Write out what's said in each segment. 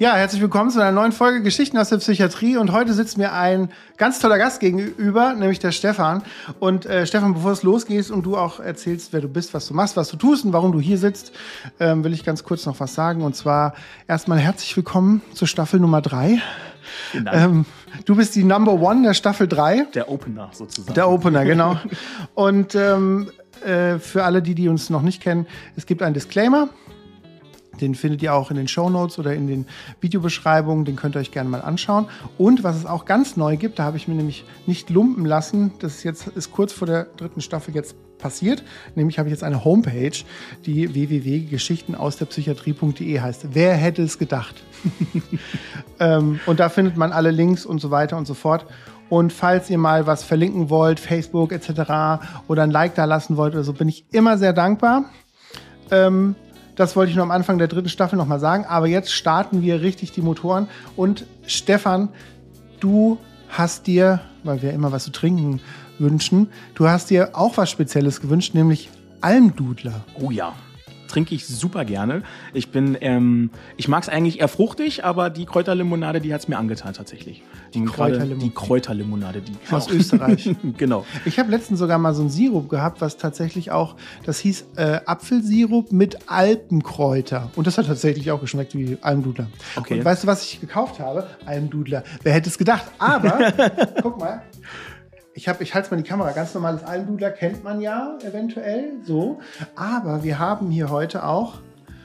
Ja, herzlich willkommen zu einer neuen Folge Geschichten aus der Psychiatrie. Und heute sitzt mir ein ganz toller Gast gegenüber, nämlich der Stefan. Und äh, Stefan, bevor es losgeht und du auch erzählst, wer du bist, was du machst, was du tust und warum du hier sitzt, ähm, will ich ganz kurz noch was sagen. Und zwar erstmal herzlich willkommen zur Staffel Nummer drei. Ähm, du bist die Number One der Staffel drei. Der Opener sozusagen. Der Opener, genau. und ähm, äh, für alle, die, die uns noch nicht kennen, es gibt einen Disclaimer. Den findet ihr auch in den Show Notes oder in den Videobeschreibungen. Den könnt ihr euch gerne mal anschauen. Und was es auch ganz neu gibt, da habe ich mir nämlich nicht lumpen lassen. Das ist jetzt ist kurz vor der dritten Staffel jetzt passiert. Nämlich habe ich jetzt eine Homepage, die www.geschichtenausderpsychiatrie.de heißt. Wer hätte es gedacht? ähm, und da findet man alle Links und so weiter und so fort. Und falls ihr mal was verlinken wollt, Facebook etc. oder ein Like da lassen wollt oder so, bin ich immer sehr dankbar. Ähm, das wollte ich nur am Anfang der dritten Staffel nochmal sagen. Aber jetzt starten wir richtig die Motoren. Und Stefan, du hast dir, weil wir immer was zu trinken wünschen, du hast dir auch was Spezielles gewünscht, nämlich Almdudler. Oh ja trinke ich super gerne. Ich bin, ähm, ich mag es eigentlich eher fruchtig, aber die Kräuterlimonade, die hat es mir angetan tatsächlich. Die Kräuterlimonade. Die Kräuterlimonade, die aus genau. Österreich. genau. Ich habe letztens sogar mal so einen Sirup gehabt, was tatsächlich auch, das hieß äh, Apfelsirup mit Alpenkräuter. Und das hat tatsächlich auch geschmeckt wie Almdudler. Okay. Und weißt du, was ich gekauft habe? Almdudler. Wer hätte es gedacht? Aber, guck mal, ich habe, ich halte mal die Kamera, ganz normales Almdudler kennt man ja eventuell so. Aber wir haben hier heute auch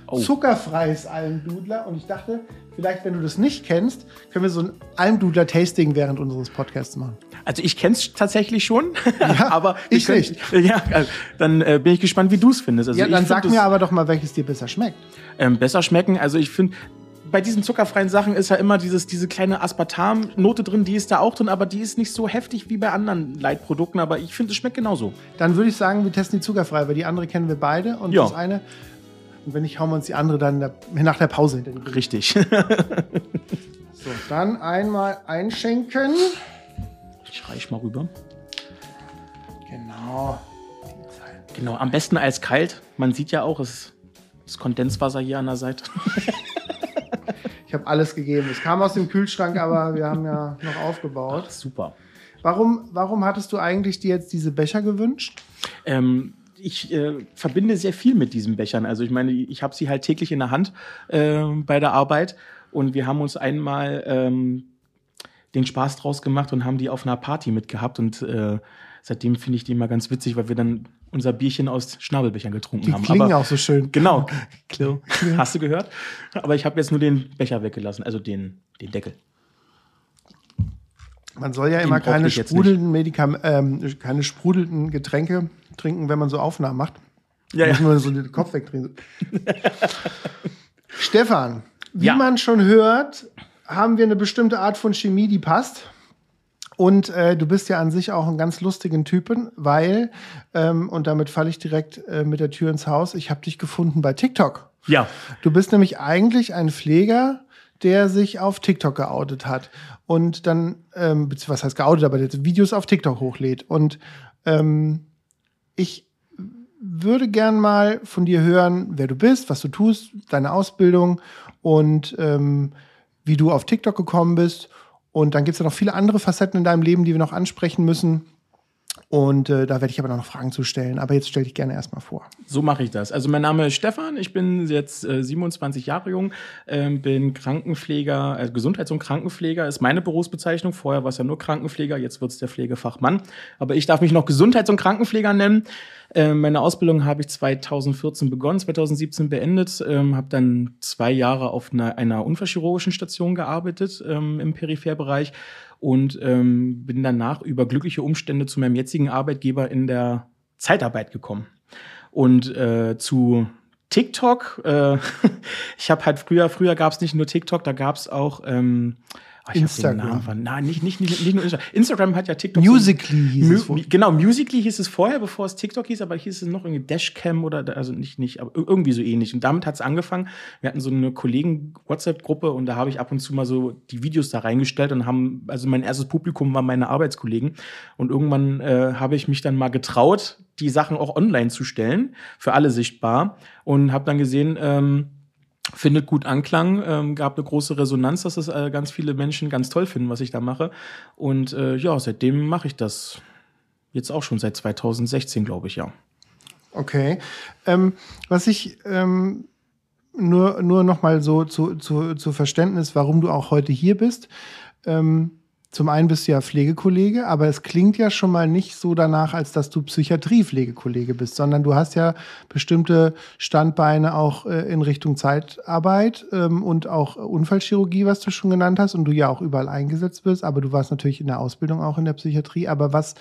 oh. zuckerfreies Almdudler und ich dachte, vielleicht, wenn du das nicht kennst, können wir so ein Almdudler-Tasting während unseres Podcasts machen. Also ich kenne es tatsächlich schon, ja, aber ich können, nicht. Ja, also dann äh, bin ich gespannt, wie du es findest. Also ja, dann sag mir aber doch mal, welches dir besser schmeckt. Ähm, besser schmecken, also ich finde, bei diesen zuckerfreien Sachen ist ja immer dieses, diese kleine Aspartam-Note drin, die ist da auch drin, aber die ist nicht so heftig wie bei anderen Leitprodukten, aber ich finde, es schmeckt genauso. Dann würde ich sagen, wir testen die zuckerfrei, weil die andere kennen wir beide und ja. das eine. Und wenn nicht, hauen wir uns die andere dann nach der Pause hinter die Richtig. so, dann einmal einschenken. Ich reich mal rüber. Genau. Genau, am besten als kalt. Man sieht ja auch, es ist Kondenswasser hier an der Seite. Ich habe alles gegeben. Es kam aus dem Kühlschrank, aber wir haben ja noch aufgebaut. Ach, super. Warum, warum hattest du eigentlich dir jetzt diese Becher gewünscht? Ähm, ich äh, verbinde sehr viel mit diesen Bechern. Also ich meine, ich habe sie halt täglich in der Hand äh, bei der Arbeit und wir haben uns einmal ähm, den Spaß draus gemacht und haben die auf einer Party mitgehabt und äh, seitdem finde ich die immer ganz witzig, weil wir dann unser Bierchen aus Schnabelbechern getrunken die haben. Die klingen Aber, auch so schön. Genau. Hast du gehört? Aber ich habe jetzt nur den Becher weggelassen, also den, den Deckel. Man soll ja den immer keine sprudelnden, Medikam ähm, keine sprudelnden Getränke trinken, wenn man so Aufnahmen macht. Ja, ja. nur so den Kopf wegdrehen. Stefan, wie ja. man schon hört, haben wir eine bestimmte Art von Chemie, die passt. Und äh, du bist ja an sich auch ein ganz lustigen Typen, weil, ähm, und damit falle ich direkt äh, mit der Tür ins Haus, ich habe dich gefunden bei TikTok. Ja. Du bist nämlich eigentlich ein Pfleger, der sich auf TikTok geoutet hat. Und dann, ähm, was heißt geoutet, aber der Videos auf TikTok hochlädt. Und ähm, ich würde gern mal von dir hören, wer du bist, was du tust, deine Ausbildung und ähm, wie du auf TikTok gekommen bist und dann gibt es ja noch viele andere Facetten in deinem Leben, die wir noch ansprechen müssen. Und äh, da werde ich aber noch Fragen zu stellen. Aber jetzt stell dich gerne erstmal vor. So mache ich das. Also mein Name ist Stefan, ich bin jetzt äh, 27 Jahre jung, äh, bin Krankenpfleger, äh, Gesundheits- und Krankenpfleger ist meine Berufsbezeichnung. Vorher war es ja nur Krankenpfleger, jetzt wird es der Pflegefachmann. Aber ich darf mich noch Gesundheits- und Krankenpfleger nennen. Ähm, meine Ausbildung habe ich 2014 begonnen, 2017 beendet, ähm, habe dann zwei Jahre auf einer, einer unfallchirurgischen Station gearbeitet ähm, im Peripherbereich und ähm, bin danach über glückliche Umstände zu meinem jetzigen Arbeitgeber in der Zeitarbeit gekommen. Und äh, zu TikTok, äh, ich habe halt früher, früher gab es nicht nur TikTok, da gab es auch ähm, Ach, Instagram. Nein, nicht, nicht, nicht, nicht, nur Instagram. Instagram hat ja TikTok. Musically hieß es vorher. Genau, Musically hieß es vorher, bevor es TikTok hieß, aber hieß es noch irgendwie Dashcam oder, also nicht, nicht, aber irgendwie so ähnlich. Und damit hat es angefangen. Wir hatten so eine Kollegen-WhatsApp-Gruppe und da habe ich ab und zu mal so die Videos da reingestellt und haben, also mein erstes Publikum waren meine Arbeitskollegen. Und irgendwann äh, habe ich mich dann mal getraut, die Sachen auch online zu stellen, für alle sichtbar. Und habe dann gesehen, ähm, findet gut Anklang, ähm, gab eine große Resonanz, dass das äh, ganz viele Menschen ganz toll finden, was ich da mache. Und äh, ja, seitdem mache ich das. Jetzt auch schon seit 2016, glaube ich, ja. Okay. Ähm, was ich ähm, nur, nur noch mal so zu, zu, zu Verständnis, warum du auch heute hier bist. Ähm, zum einen bist du ja Pflegekollege, aber es klingt ja schon mal nicht so danach, als dass du Psychiatrie-Pflegekollege bist, sondern du hast ja bestimmte Standbeine auch äh, in Richtung Zeitarbeit ähm, und auch Unfallchirurgie, was du schon genannt hast und du ja auch überall eingesetzt wirst, aber du warst natürlich in der Ausbildung auch in der Psychiatrie. Aber was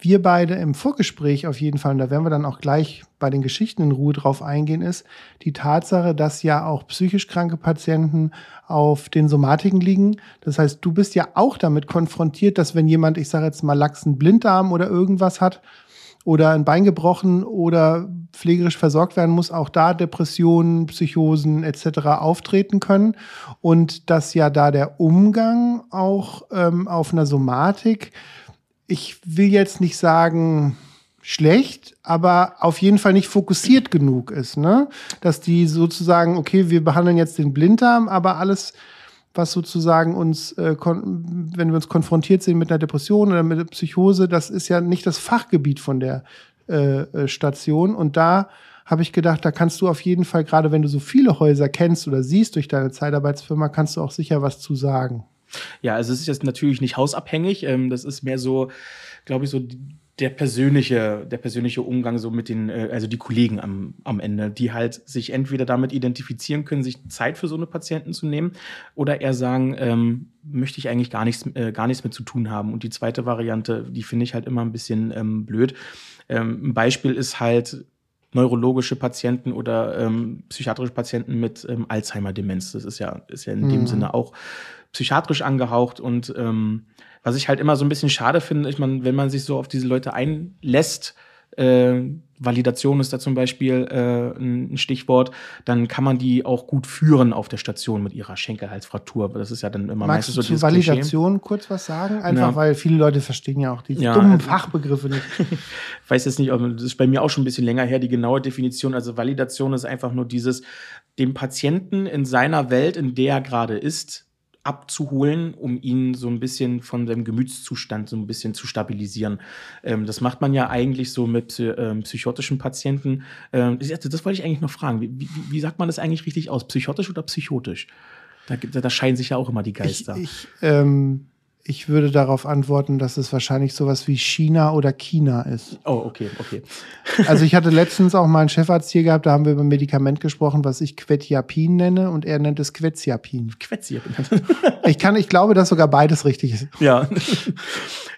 wir beide im Vorgespräch auf jeden Fall, und da werden wir dann auch gleich bei den Geschichten in Ruhe drauf eingehen, ist die Tatsache, dass ja auch psychisch kranke Patienten auf den Somatiken liegen. Das heißt, du bist ja auch damit konfrontiert, dass wenn jemand, ich sage jetzt mal, Lachsen Blinddarm oder irgendwas hat oder ein Bein gebrochen oder pflegerisch versorgt werden muss, auch da Depressionen, Psychosen etc. auftreten können. Und dass ja da der Umgang auch ähm, auf einer Somatik ich will jetzt nicht sagen schlecht, aber auf jeden Fall nicht fokussiert genug ist, ne? Dass die sozusagen, okay, wir behandeln jetzt den Blinddarm, aber alles, was sozusagen uns, äh, wenn wir uns konfrontiert sehen mit einer Depression oder mit einer Psychose, das ist ja nicht das Fachgebiet von der äh, äh Station. Und da habe ich gedacht, da kannst du auf jeden Fall, gerade wenn du so viele Häuser kennst oder siehst durch deine Zeitarbeitsfirma, kannst du auch sicher was zu sagen. Ja, also es ist jetzt natürlich nicht hausabhängig. Ähm, das ist mehr so, glaube ich, so der persönliche, der persönliche Umgang so mit den, äh, also die Kollegen am, am Ende, die halt sich entweder damit identifizieren können, sich Zeit für so eine Patienten zu nehmen oder eher sagen, ähm, möchte ich eigentlich gar nichts, äh, gar nichts mit zu tun haben. Und die zweite Variante, die finde ich halt immer ein bisschen ähm, blöd. Ähm, ein Beispiel ist halt, neurologische Patienten oder ähm, psychiatrische Patienten mit ähm, Alzheimer-Demenz. Das ist ja, ist ja in mhm. dem Sinne auch psychiatrisch angehaucht und ähm, was ich halt immer so ein bisschen schade finde, ich meine, wenn man sich so auf diese Leute einlässt, äh, Validation ist da zum Beispiel äh, ein Stichwort, dann kann man die auch gut führen auf der Station mit ihrer Schenkelhalsfraktur. Das ist ja dann immer Magst meistens du so zu Validation Klischee. kurz was sagen? Einfach ja. weil viele Leute verstehen ja auch diese ja, dummen also, Fachbegriffe nicht. ich weiß jetzt nicht, das ist bei mir auch schon ein bisschen länger her, die genaue Definition. Also Validation ist einfach nur dieses, dem Patienten in seiner Welt, in der er gerade ist, abzuholen, um ihn so ein bisschen von seinem Gemütszustand so ein bisschen zu stabilisieren. Ähm, das macht man ja eigentlich so mit ähm, psychotischen Patienten. Ähm, das, wollte ich eigentlich noch fragen. Wie, wie, wie, sagt man das eigentlich richtig aus? Psychotisch oder psychotisch? Da, da, da scheinen sich ja auch immer die Geister. Ich, ich ähm, ich würde darauf antworten, dass es wahrscheinlich sowas wie China oder China ist. Oh, okay, okay. Also ich hatte letztens auch mal einen Chefarzt hier gehabt, da haben wir über ein Medikament gesprochen, was ich Quetiapin nenne und er nennt es Quetiapin. Quetiapin. ich kann, ich glaube, dass sogar beides richtig ist. Ja.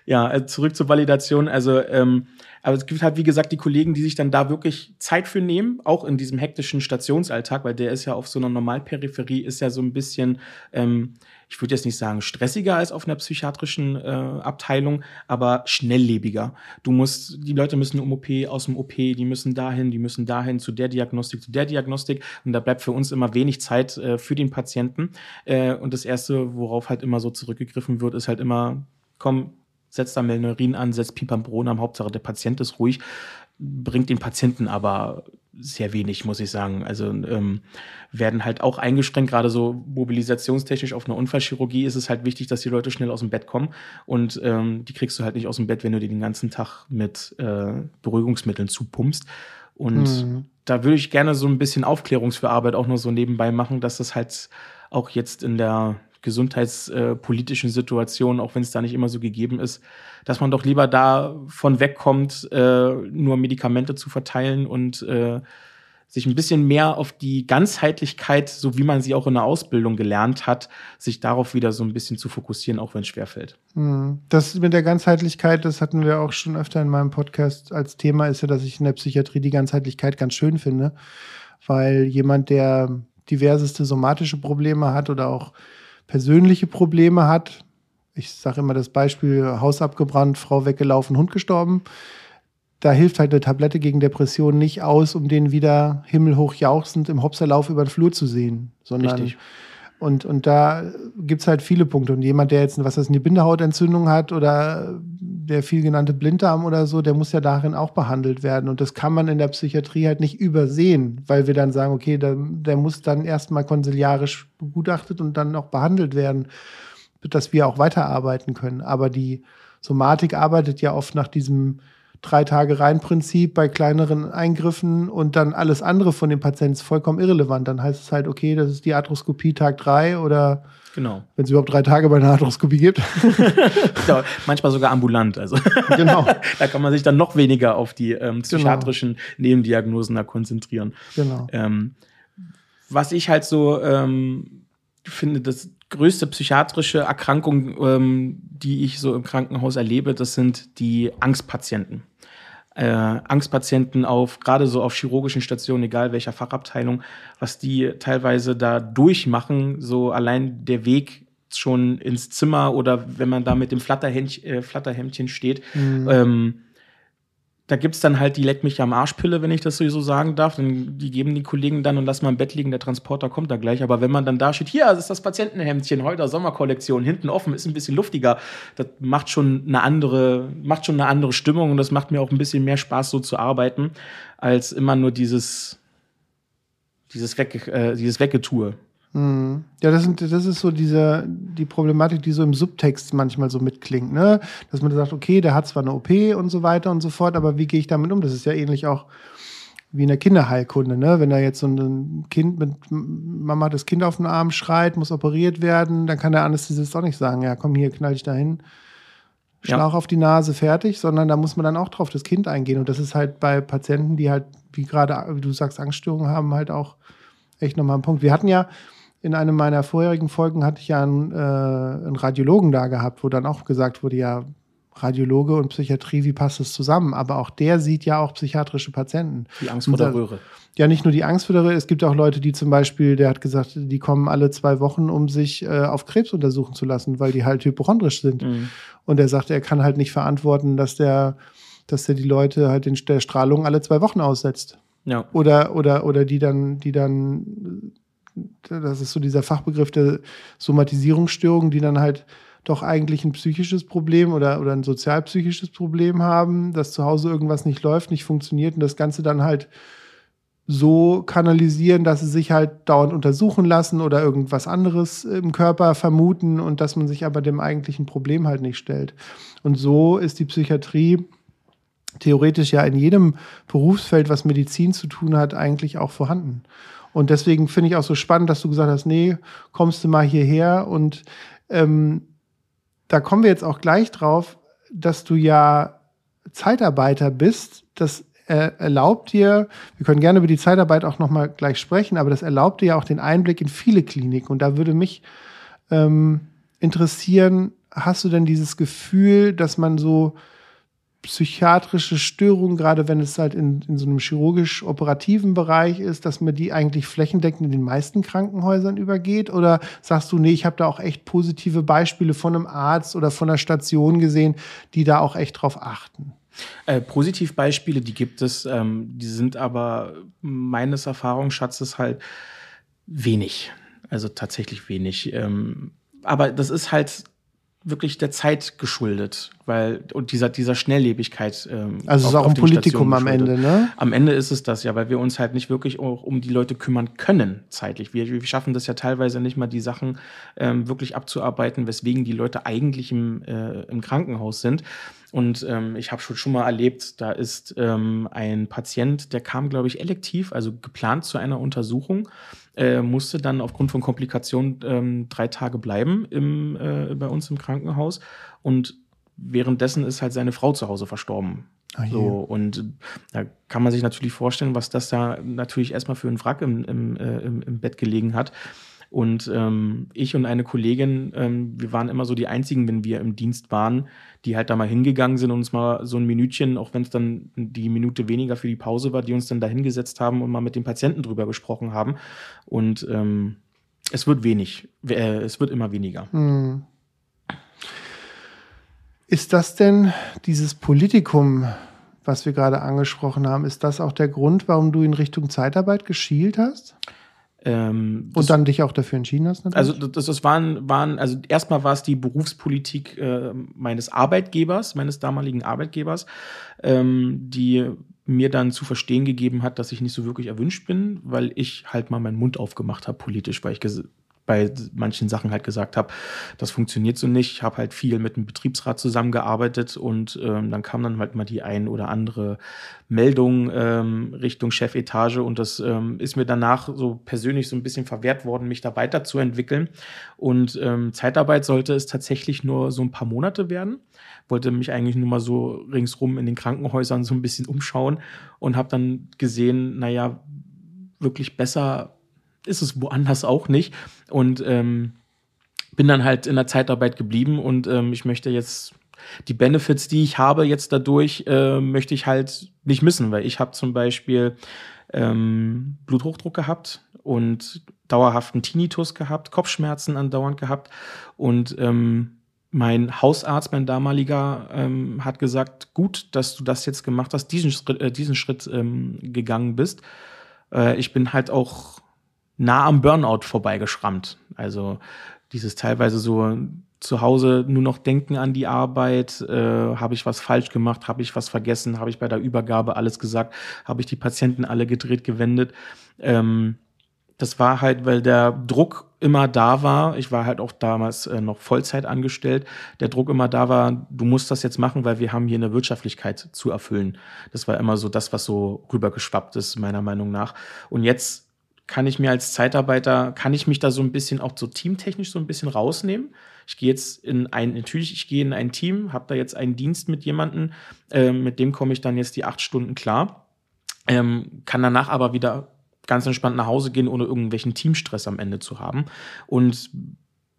ja, äh, zurück zur Validation. Also, ähm, aber es gibt halt, wie gesagt, die Kollegen, die sich dann da wirklich Zeit für nehmen, auch in diesem hektischen Stationsalltag, weil der ist ja auf so einer Normalperipherie, ist ja so ein bisschen, ähm, ich würde jetzt nicht sagen stressiger als auf einer psychiatrischen äh, Abteilung, aber schnelllebiger. Du musst, die Leute müssen um OP, aus dem OP, die müssen dahin, die müssen dahin, zu der Diagnostik, zu der Diagnostik. Und da bleibt für uns immer wenig Zeit äh, für den Patienten. Äh, und das Erste, worauf halt immer so zurückgegriffen wird, ist halt immer, komm, setz da Melnurin an, setz Pipambron am Hauptsache der Patient ist ruhig, bringt den Patienten aber sehr wenig, muss ich sagen. Also ähm, werden halt auch eingeschränkt, gerade so mobilisationstechnisch auf einer Unfallchirurgie ist es halt wichtig, dass die Leute schnell aus dem Bett kommen. Und ähm, die kriegst du halt nicht aus dem Bett, wenn du die den ganzen Tag mit äh, Beruhigungsmitteln zupumpst. Und mhm. da würde ich gerne so ein bisschen Aufklärungsarbeit auch nur so nebenbei machen, dass das halt auch jetzt in der gesundheitspolitischen Situation, auch wenn es da nicht immer so gegeben ist, dass man doch lieber davon wegkommt, äh, nur Medikamente zu verteilen und äh, sich ein bisschen mehr auf die Ganzheitlichkeit, so wie man sie auch in der Ausbildung gelernt hat, sich darauf wieder so ein bisschen zu fokussieren, auch wenn es schwerfällt. Hm. Das mit der Ganzheitlichkeit, das hatten wir auch schon öfter in meinem Podcast als Thema, ist ja, dass ich in der Psychiatrie die Ganzheitlichkeit ganz schön finde, weil jemand, der diverseste somatische Probleme hat oder auch persönliche Probleme hat, ich sage immer das Beispiel, Haus abgebrannt, Frau weggelaufen, Hund gestorben, da hilft halt eine Tablette gegen Depressionen nicht aus, um den wieder himmelhoch jauchzend im Hopserlauf über den Flur zu sehen, sondern Richtig. Und, und da gibt es halt viele Punkte. Und jemand, der jetzt was das eine Bindehautentzündung hat oder der viel genannte Blinddarm oder so, der muss ja darin auch behandelt werden. Und das kann man in der Psychiatrie halt nicht übersehen, weil wir dann sagen, okay, der, der muss dann erstmal konsiliarisch begutachtet und dann auch behandelt werden, dass wir auch weiterarbeiten können. Aber die Somatik arbeitet ja oft nach diesem drei Tage rein Prinzip bei kleineren Eingriffen und dann alles andere von dem Patienten ist vollkommen irrelevant. Dann heißt es halt, okay, das ist die Arthroskopie Tag drei oder Genau. wenn es überhaupt drei Tage bei einer Arthroskopie gibt. ja, manchmal sogar ambulant. Also genau. da kann man sich dann noch weniger auf die ähm, psychiatrischen genau. Nebendiagnosen da konzentrieren. Genau. Ähm, was ich halt so ähm, finde, das größte psychiatrische Erkrankung, ähm, die ich so im Krankenhaus erlebe, das sind die Angstpatienten äh, Angstpatienten auf, gerade so auf chirurgischen Stationen, egal welcher Fachabteilung, was die teilweise da durchmachen, so allein der Weg schon ins Zimmer oder wenn man da mit dem Flatterhändchen, äh, Flatterhemdchen steht, mhm. ähm, da gibt's dann halt die Leck mich am Arschpille, wenn ich das so sagen darf. Dann, die geben die Kollegen dann und lassen mal im Bett liegen, der Transporter kommt da gleich. Aber wenn man dann da steht, hier, das ist das Patientenhemdchen, heute Sommerkollektion, hinten offen, ist ein bisschen luftiger, das macht schon eine andere, macht schon eine andere Stimmung und das macht mir auch ein bisschen mehr Spaß, so zu arbeiten, als immer nur dieses, dieses, Weg, äh, dieses Weggetue. Mhm. Ja, das, sind, das ist so diese, die Problematik, die so im Subtext manchmal so mitklingt, ne? Dass man sagt, okay, der hat zwar eine OP und so weiter und so fort, aber wie gehe ich damit um? Das ist ja ähnlich auch wie in der Kinderheilkunde, ne? Wenn da jetzt so ein Kind mit Mama das Kind auf den Arm schreit, muss operiert werden, dann kann der Anästhesist auch nicht sagen, ja, komm hier, knall dich dahin. Schlauch ja. auf die Nase, fertig, sondern da muss man dann auch drauf das Kind eingehen. Und das ist halt bei Patienten, die halt, wie gerade, wie du sagst, Angststörungen haben, halt auch echt nochmal ein Punkt. Wir hatten ja, in einem meiner vorherigen Folgen hatte ich ja einen, äh, einen Radiologen da gehabt, wo dann auch gesagt wurde, ja, Radiologe und Psychiatrie, wie passt das zusammen? Aber auch der sieht ja auch psychiatrische Patienten. Die Angst vor der Röhre. Ja, nicht nur die Angst vor der Röhre. Es gibt auch Leute, die zum Beispiel, der hat gesagt, die kommen alle zwei Wochen, um sich äh, auf Krebs untersuchen zu lassen, weil die halt hypochondrisch sind. Mhm. Und er sagt, er kann halt nicht verantworten, dass der, dass der die Leute halt in der Strahlung alle zwei Wochen aussetzt. Ja. Oder, oder, oder die dann, die dann das ist so dieser Fachbegriff der Somatisierungsstörung, die dann halt doch eigentlich ein psychisches Problem oder, oder ein sozialpsychisches Problem haben, dass zu Hause irgendwas nicht läuft, nicht funktioniert und das Ganze dann halt so kanalisieren, dass sie sich halt dauernd untersuchen lassen oder irgendwas anderes im Körper vermuten und dass man sich aber dem eigentlichen Problem halt nicht stellt. Und so ist die Psychiatrie theoretisch ja in jedem Berufsfeld, was Medizin zu tun hat, eigentlich auch vorhanden. Und deswegen finde ich auch so spannend, dass du gesagt hast, nee, kommst du mal hierher. Und ähm, da kommen wir jetzt auch gleich drauf, dass du ja Zeitarbeiter bist. Das erlaubt dir, wir können gerne über die Zeitarbeit auch nochmal gleich sprechen, aber das erlaubt dir ja auch den Einblick in viele Kliniken. Und da würde mich ähm, interessieren, hast du denn dieses Gefühl, dass man so psychiatrische Störungen, gerade wenn es halt in, in so einem chirurgisch-operativen Bereich ist, dass man die eigentlich flächendeckend in den meisten Krankenhäusern übergeht? Oder sagst du, nee, ich habe da auch echt positive Beispiele von einem Arzt oder von einer Station gesehen, die da auch echt drauf achten? Äh, Positivbeispiele, die gibt es, ähm, die sind aber meines Erfahrungsschatzes halt wenig. Also tatsächlich wenig. Ähm, aber das ist halt wirklich der Zeit geschuldet, weil und dieser dieser Schnelllebigkeit. Ähm, also es ist auch ein Politikum am Ende, ne? Am Ende ist es das ja, weil wir uns halt nicht wirklich auch um die Leute kümmern können zeitlich. Wir, wir schaffen das ja teilweise nicht mal die Sachen ähm, wirklich abzuarbeiten, weswegen die Leute eigentlich im, äh, im Krankenhaus sind. Und ähm, ich habe schon schon mal erlebt, da ist ähm, ein Patient, der kam, glaube ich, elektiv, also geplant zu einer Untersuchung äh, musste dann aufgrund von Komplikationen ähm, drei Tage bleiben im, äh, bei uns im Krankenhaus. Und währenddessen ist halt seine Frau zu Hause verstorben. Oh so, und da kann man sich natürlich vorstellen, was das da natürlich erstmal für ein Wrack im, im, äh, im, im Bett gelegen hat. Und ähm, ich und eine Kollegin, ähm, wir waren immer so die einzigen, wenn wir im Dienst waren, die halt da mal hingegangen sind und uns mal so ein Minütchen, auch wenn es dann die Minute weniger für die Pause war, die uns dann da hingesetzt haben und mal mit dem Patienten drüber gesprochen haben. Und ähm, es wird wenig. Äh, es wird immer weniger. Hm. Ist das denn dieses Politikum, was wir gerade angesprochen haben, ist das auch der Grund, warum du in Richtung Zeitarbeit geschielt hast? Ähm, und dann dich auch dafür entschieden hast? Natürlich? Also das, das waren, waren, also erstmal war es die Berufspolitik äh, meines Arbeitgebers, meines damaligen Arbeitgebers, ähm, die mir dann zu verstehen gegeben hat, dass ich nicht so wirklich erwünscht bin, weil ich halt mal meinen Mund aufgemacht habe politisch, weil ich bei manchen Sachen halt gesagt habe, das funktioniert so nicht. Ich habe halt viel mit dem Betriebsrat zusammengearbeitet und ähm, dann kam dann halt mal die ein oder andere Meldung ähm, Richtung Chefetage und das ähm, ist mir danach so persönlich so ein bisschen verwehrt worden, mich da weiterzuentwickeln. Und ähm, Zeitarbeit sollte es tatsächlich nur so ein paar Monate werden. Wollte mich eigentlich nur mal so ringsrum in den Krankenhäusern so ein bisschen umschauen und habe dann gesehen, naja, wirklich besser ist es woanders auch nicht. Und ähm, bin dann halt in der Zeitarbeit geblieben und ähm, ich möchte jetzt die Benefits, die ich habe jetzt dadurch, äh, möchte ich halt nicht missen, weil ich habe zum Beispiel ähm, Bluthochdruck gehabt und dauerhaften Tinnitus gehabt, Kopfschmerzen andauernd gehabt und ähm, mein Hausarzt, mein damaliger, ähm, hat gesagt, gut, dass du das jetzt gemacht hast, diesen Schritt, äh, diesen Schritt ähm, gegangen bist. Äh, ich bin halt auch nah am Burnout vorbeigeschrammt. Also dieses teilweise so zu Hause nur noch denken an die Arbeit, äh, habe ich was falsch gemacht, habe ich was vergessen, habe ich bei der Übergabe alles gesagt, habe ich die Patienten alle gedreht, gewendet. Ähm, das war halt, weil der Druck immer da war. Ich war halt auch damals äh, noch Vollzeit angestellt. Der Druck immer da war, du musst das jetzt machen, weil wir haben hier eine Wirtschaftlichkeit zu erfüllen. Das war immer so das, was so rübergeschwappt ist, meiner Meinung nach. Und jetzt kann ich mir als Zeitarbeiter, kann ich mich da so ein bisschen auch so teamtechnisch so ein bisschen rausnehmen. Ich gehe jetzt in ein, natürlich, ich gehe in ein Team, habe da jetzt einen Dienst mit jemandem, äh, mit dem komme ich dann jetzt die acht Stunden klar, ähm, kann danach aber wieder ganz entspannt nach Hause gehen, ohne irgendwelchen Teamstress am Ende zu haben. Und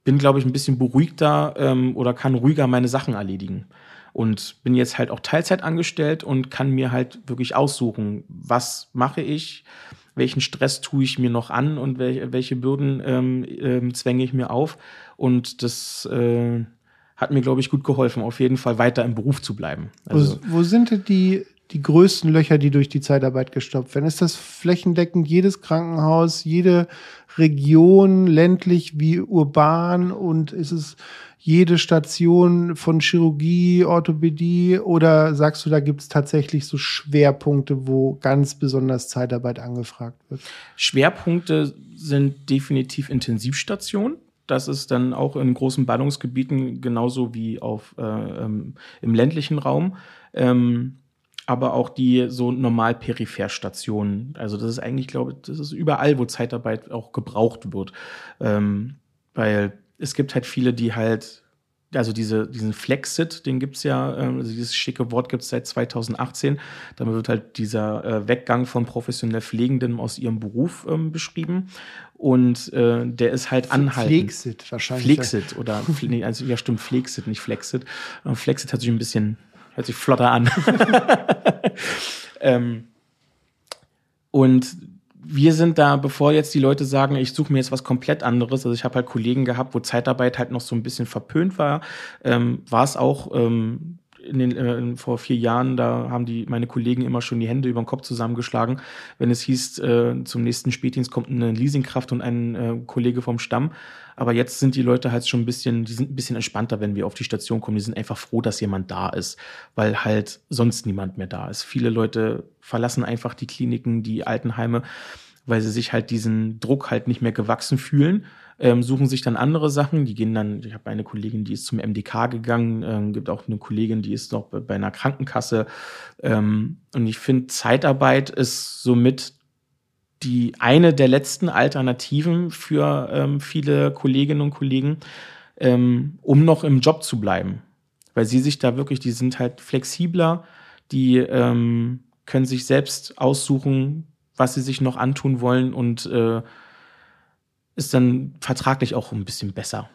bin, glaube ich, ein bisschen beruhigter ähm, oder kann ruhiger meine Sachen erledigen. Und bin jetzt halt auch Teilzeit angestellt und kann mir halt wirklich aussuchen, was mache ich, welchen Stress tue ich mir noch an und welche, welche Bürden ähm, ähm, zwänge ich mir auf. Und das äh, hat mir, glaube ich, gut geholfen, auf jeden Fall weiter im Beruf zu bleiben. Also, wo, wo sind denn die, die größten Löcher, die durch die Zeitarbeit gestopft werden? Ist das flächendeckend jedes Krankenhaus, jede Region, ländlich wie urban? Und ist es jede Station von Chirurgie, Orthopädie oder sagst du, da gibt es tatsächlich so Schwerpunkte, wo ganz besonders Zeitarbeit angefragt wird? Schwerpunkte sind definitiv Intensivstationen. Das ist dann auch in großen Ballungsgebieten genauso wie auf, äh, ähm, im ländlichen Raum. Ähm, aber auch die so normal Peripherstationen. Also das ist eigentlich, glaube ich, das ist überall, wo Zeitarbeit auch gebraucht wird. Ähm, weil es gibt halt viele, die halt, also diese, diesen Flexit, den gibt's ja, ähm, also dieses schicke Wort gibt's seit 2018. Damit wird halt dieser äh, Weggang von professionell Pflegenden aus ihrem Beruf ähm, beschrieben. Und äh, der ist halt anhaltend. Flexit wahrscheinlich. Flexit oder, nee, also ja stimmt, Flexit, nicht Flexit. Äh, Flexit hat sich ein bisschen, hört sich flotter an. ähm, und wir sind da, bevor jetzt die Leute sagen, ich suche mir jetzt was komplett anderes, also ich habe halt Kollegen gehabt, wo Zeitarbeit halt noch so ein bisschen verpönt war, ähm, war es auch ähm, in den, äh, vor vier Jahren, da haben die meine Kollegen immer schon die Hände über den Kopf zusammengeschlagen, wenn es hieß, äh, zum nächsten Spätdienst kommt eine Leasingkraft und ein äh, Kollege vom Stamm. Aber jetzt sind die Leute halt schon ein bisschen, die sind ein bisschen entspannter, wenn wir auf die Station kommen. Die sind einfach froh, dass jemand da ist, weil halt sonst niemand mehr da ist. Viele Leute verlassen einfach die Kliniken, die Altenheime, weil sie sich halt diesen Druck halt nicht mehr gewachsen fühlen ähm, suchen sich dann andere Sachen. Die gehen dann, ich habe eine Kollegin, die ist zum MDK gegangen, ähm, gibt auch eine Kollegin, die ist noch bei einer Krankenkasse. Ähm, und ich finde, Zeitarbeit ist somit die eine der letzten Alternativen für ähm, viele Kolleginnen und Kollegen, ähm, um noch im Job zu bleiben. Weil sie sich da wirklich, die sind halt flexibler, die ähm, können sich selbst aussuchen, was sie sich noch antun wollen und äh, ist dann vertraglich auch ein bisschen besser.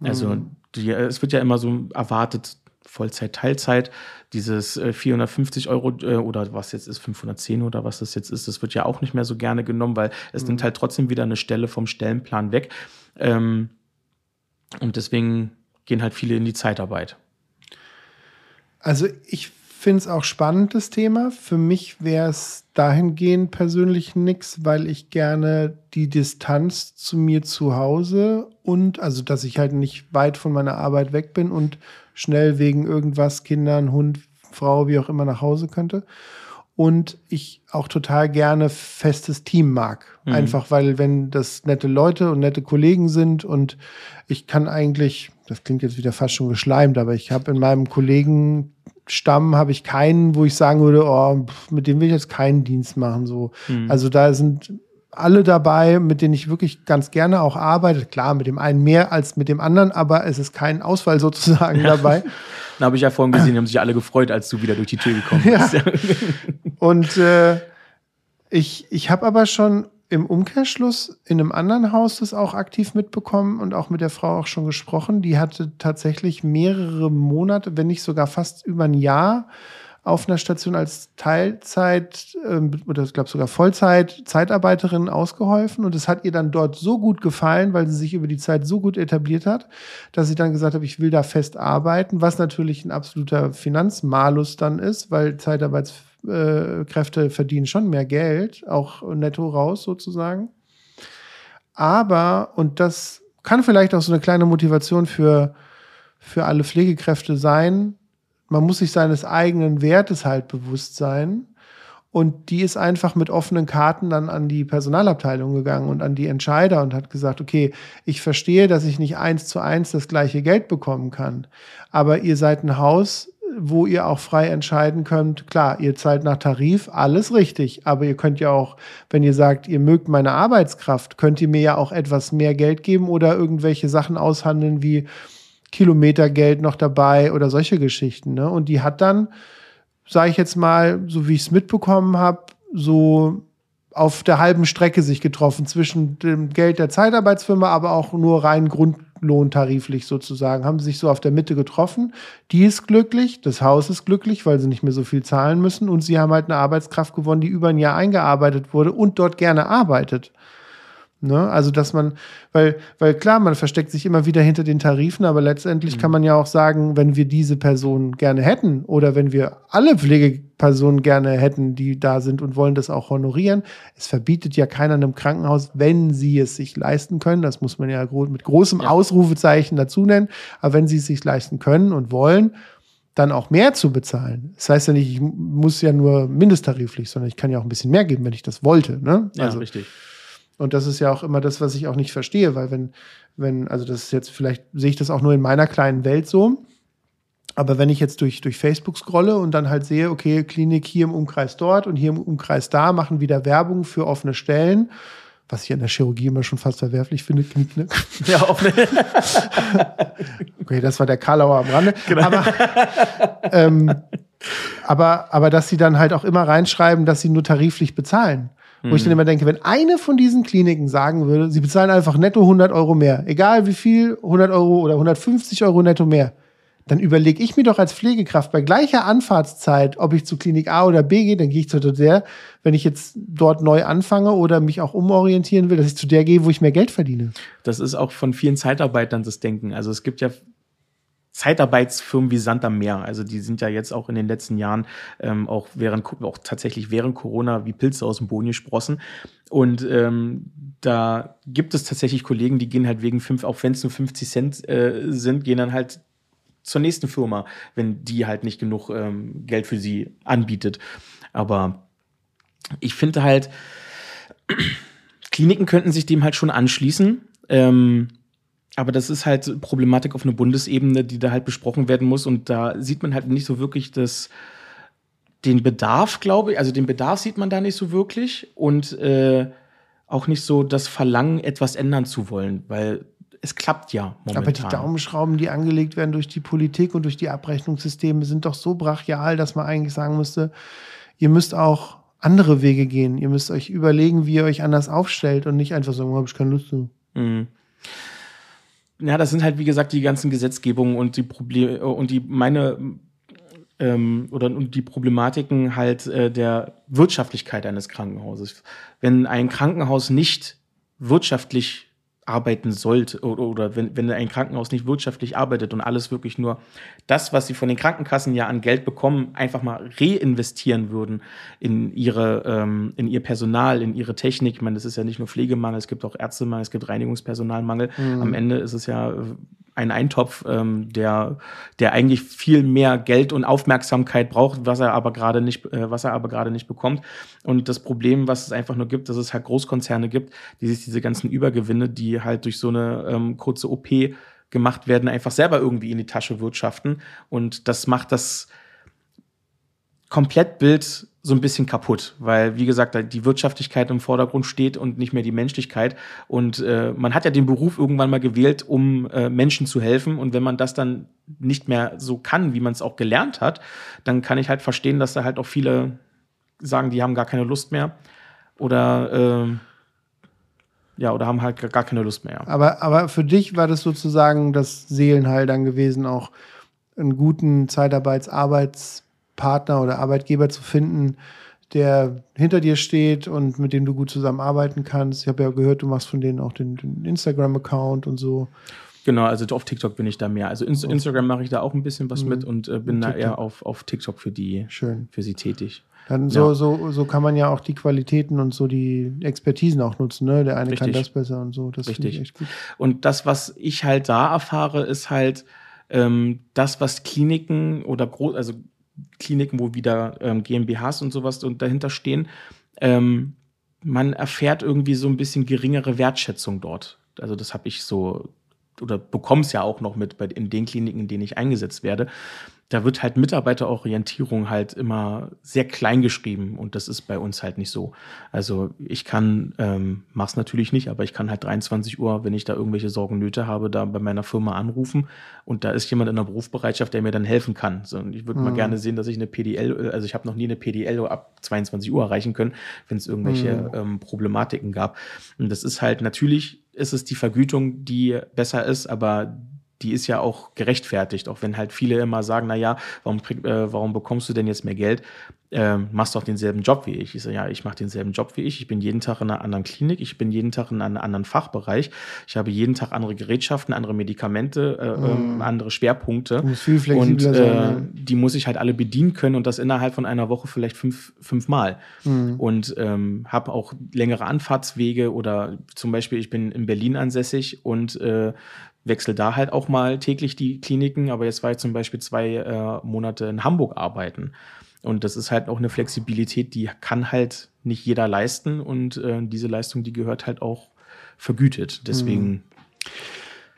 Also mhm. die, es wird ja immer so erwartet, Vollzeit, Teilzeit, dieses äh, 450 Euro äh, oder was jetzt ist, 510 oder was das jetzt ist, das wird ja auch nicht mehr so gerne genommen, weil es mhm. nimmt halt trotzdem wieder eine Stelle vom Stellenplan weg. Ähm, und deswegen gehen halt viele in die Zeitarbeit. Also ich finde es auch spannend, das Thema. Für mich wäre es dahingehend persönlich nichts, weil ich gerne die Distanz zu mir zu Hause und, also dass ich halt nicht weit von meiner Arbeit weg bin und schnell wegen irgendwas, Kindern, Hund, Frau, wie auch immer nach Hause könnte. Und ich auch total gerne festes Team mag. Mhm. Einfach weil, wenn das nette Leute und nette Kollegen sind und ich kann eigentlich, das klingt jetzt wieder fast schon geschleimt, aber ich habe in meinem Kollegen Stamm habe ich keinen, wo ich sagen würde, oh, mit dem will ich jetzt keinen Dienst machen. So. Mhm. Also da sind alle dabei, mit denen ich wirklich ganz gerne auch arbeite. Klar, mit dem einen mehr als mit dem anderen, aber es ist kein Ausfall sozusagen ja. dabei. Da habe ich ja vorhin gesehen, haben sich alle gefreut, als du wieder durch die Tür gekommen bist. Ja. Und äh, ich, ich habe aber schon im Umkehrschluss in einem anderen Haus das auch aktiv mitbekommen und auch mit der Frau auch schon gesprochen. Die hatte tatsächlich mehrere Monate, wenn nicht sogar fast über ein Jahr auf einer Station als Teilzeit ähm, oder ich glaube sogar Vollzeit Zeitarbeiterin ausgeholfen und es hat ihr dann dort so gut gefallen, weil sie sich über die Zeit so gut etabliert hat, dass sie dann gesagt hat, ich will da fest arbeiten, was natürlich ein absoluter Finanzmalus dann ist, weil Zeitarbeits äh, Kräfte verdienen schon mehr Geld, auch netto raus sozusagen. Aber, und das kann vielleicht auch so eine kleine Motivation für, für alle Pflegekräfte sein, man muss sich seines eigenen Wertes halt bewusst sein. Und die ist einfach mit offenen Karten dann an die Personalabteilung gegangen und an die Entscheider und hat gesagt, okay, ich verstehe, dass ich nicht eins zu eins das gleiche Geld bekommen kann. Aber ihr seid ein Haus, wo ihr auch frei entscheiden könnt. Klar, ihr zahlt nach Tarif, alles richtig. Aber ihr könnt ja auch, wenn ihr sagt, ihr mögt meine Arbeitskraft, könnt ihr mir ja auch etwas mehr Geld geben oder irgendwelche Sachen aushandeln wie Kilometergeld noch dabei oder solche Geschichten. Ne? Und die hat dann, sage ich jetzt mal, so wie ich es mitbekommen habe, so auf der halben Strecke sich getroffen zwischen dem Geld der Zeitarbeitsfirma, aber auch nur rein grundlohntariflich sozusagen, haben sie sich so auf der Mitte getroffen. Die ist glücklich, das Haus ist glücklich, weil sie nicht mehr so viel zahlen müssen und sie haben halt eine Arbeitskraft gewonnen, die über ein Jahr eingearbeitet wurde und dort gerne arbeitet. Ne? Also, dass man, weil, weil klar, man versteckt sich immer wieder hinter den Tarifen, aber letztendlich mhm. kann man ja auch sagen, wenn wir diese Person gerne hätten oder wenn wir alle Pflegepersonen gerne hätten, die da sind und wollen das auch honorieren, es verbietet ja keiner einem Krankenhaus, wenn sie es sich leisten können, das muss man ja mit großem ja. Ausrufezeichen dazu nennen, aber wenn sie es sich leisten können und wollen, dann auch mehr zu bezahlen. Das heißt ja nicht, ich muss ja nur mindesttariflich, sondern ich kann ja auch ein bisschen mehr geben, wenn ich das wollte. Ne? Ja, also, richtig. Und das ist ja auch immer das, was ich auch nicht verstehe, weil wenn, wenn, also das ist jetzt, vielleicht sehe ich das auch nur in meiner kleinen Welt so. Aber wenn ich jetzt durch, durch Facebook scrolle und dann halt sehe, okay, Klinik hier im Umkreis dort und hier im Umkreis da, machen wieder Werbung für offene Stellen, was ich in der Chirurgie immer schon fast verwerflich finde, Knick, ne? Ja, offene. okay, das war der Karlauer am Rande. Genau. Aber, ähm, aber, aber dass sie dann halt auch immer reinschreiben, dass sie nur tariflich bezahlen. Wo ich dann mhm. immer denke, wenn eine von diesen Kliniken sagen würde, sie bezahlen einfach netto 100 Euro mehr, egal wie viel, 100 Euro oder 150 Euro netto mehr, dann überlege ich mir doch als Pflegekraft bei gleicher Anfahrtszeit, ob ich zu Klinik A oder B gehe, dann gehe ich zu der, wenn ich jetzt dort neu anfange oder mich auch umorientieren will, dass ich zu der gehe, wo ich mehr Geld verdiene. Das ist auch von vielen Zeitarbeitern das Denken. Also es gibt ja Zeitarbeitsfirmen wie Sand am Meer. Also die sind ja jetzt auch in den letzten Jahren ähm, auch während auch tatsächlich während Corona wie Pilze aus dem Boden gesprossen. Und ähm, da gibt es tatsächlich Kollegen, die gehen halt wegen fünf, auch wenn es nur 50 Cent äh, sind, gehen dann halt zur nächsten Firma, wenn die halt nicht genug ähm, Geld für sie anbietet. Aber ich finde halt, Kliniken könnten sich dem halt schon anschließen. Ähm, aber das ist halt Problematik auf einer Bundesebene, die da halt besprochen werden muss. Und da sieht man halt nicht so wirklich das, den Bedarf, glaube ich. Also den Bedarf sieht man da nicht so wirklich. Und äh, auch nicht so das Verlangen, etwas ändern zu wollen, weil es klappt ja momentan. Aber die Daumenschrauben, die angelegt werden durch die Politik und durch die Abrechnungssysteme, sind doch so brachial, dass man eigentlich sagen müsste, ihr müsst auch andere Wege gehen. Ihr müsst euch überlegen, wie ihr euch anders aufstellt und nicht einfach sagen, oh, habe ich keine Lust zu. Mhm. Ja, das sind halt, wie gesagt, die ganzen Gesetzgebungen und die Probleme und die meine ähm, oder und die Problematiken halt äh, der Wirtschaftlichkeit eines Krankenhauses. Wenn ein Krankenhaus nicht wirtschaftlich arbeiten sollte oder, oder wenn, wenn ein Krankenhaus nicht wirtschaftlich arbeitet und alles wirklich nur das, was sie von den Krankenkassen ja an Geld bekommen, einfach mal reinvestieren würden in ihre ähm, in ihr Personal, in ihre Technik. Ich meine, das ist ja nicht nur Pflegemangel, es gibt auch Ärztemangel, es gibt Reinigungspersonalmangel. Mhm. Am Ende ist es ja ein Eintopf, ähm, der, der eigentlich viel mehr Geld und Aufmerksamkeit braucht, was er aber gerade nicht, äh, was er aber gerade nicht bekommt. Und das Problem, was es einfach nur gibt, dass es halt Großkonzerne gibt, die sich diese ganzen Übergewinne, die halt durch so eine ähm, kurze OP gemacht werden, einfach selber irgendwie in die Tasche wirtschaften. Und das macht das Komplettbild so ein bisschen kaputt, weil, wie gesagt, die Wirtschaftlichkeit im Vordergrund steht und nicht mehr die Menschlichkeit. Und äh, man hat ja den Beruf irgendwann mal gewählt, um äh, Menschen zu helfen. Und wenn man das dann nicht mehr so kann, wie man es auch gelernt hat, dann kann ich halt verstehen, dass da halt auch viele sagen, die haben gar keine Lust mehr. Oder äh, ja, oder haben halt gar keine Lust mehr. Aber, aber für dich war das sozusagen das Seelenheil dann gewesen, auch einen guten Zeitarbeits-Arbeits- Partner oder Arbeitgeber zu finden, der hinter dir steht und mit dem du gut zusammenarbeiten kannst. Ich habe ja gehört, du machst von denen auch den, den Instagram-Account und so. Genau, also auf TikTok bin ich da mehr. Also Inst Instagram mache ich da auch ein bisschen was mhm. mit und äh, bin da eher auf, auf TikTok für die Schön. für sie tätig. Dann so, ja. so, so kann man ja auch die Qualitäten und so die Expertisen auch nutzen. Ne? Der eine Richtig. kann das besser und so. Das finde ich echt gut. Und das, was ich halt da erfahre, ist halt ähm, das, was Kliniken oder groß, also Kliniken, wo wieder ähm, GmbHs und sowas und dahinter stehen, ähm, man erfährt irgendwie so ein bisschen geringere Wertschätzung dort. Also das habe ich so oder bekomme es ja auch noch mit bei, in den Kliniken, in denen ich eingesetzt werde da wird halt Mitarbeiterorientierung halt immer sehr klein geschrieben und das ist bei uns halt nicht so. Also ich kann, ähm, mach's natürlich nicht, aber ich kann halt 23 Uhr, wenn ich da irgendwelche Sorgen, Nöte habe, da bei meiner Firma anrufen und da ist jemand in der Berufsbereitschaft, der mir dann helfen kann. So, und ich würde mhm. mal gerne sehen, dass ich eine PDL, also ich habe noch nie eine PDL ab 22 Uhr erreichen können, wenn es irgendwelche mhm. ähm, Problematiken gab. Und das ist halt natürlich ist es die Vergütung, die besser ist, aber die ist ja auch gerechtfertigt, auch wenn halt viele immer sagen, na ja, warum, äh, warum bekommst du denn jetzt mehr Geld? Ähm, machst doch denselben Job wie ich. Ich sage, ja, ich mache denselben Job wie ich. Ich bin jeden Tag in einer anderen Klinik, ich bin jeden Tag in einem anderen Fachbereich. Ich habe jeden Tag andere Gerätschaften, andere Medikamente, äh, mm. andere Schwerpunkte. Du musst viel flexibler und äh, sein, die muss ich halt alle bedienen können und das innerhalb von einer Woche vielleicht fünf, fünfmal. Mm. Und ähm, habe auch längere Anfahrtswege oder zum Beispiel, ich bin in Berlin ansässig und äh, wechsle da halt auch mal täglich die Kliniken, aber jetzt war ich zum Beispiel zwei äh, Monate in Hamburg arbeiten. Und das ist halt auch eine Flexibilität, die kann halt nicht jeder leisten und äh, diese Leistung, die gehört halt auch vergütet. Deswegen. Mhm.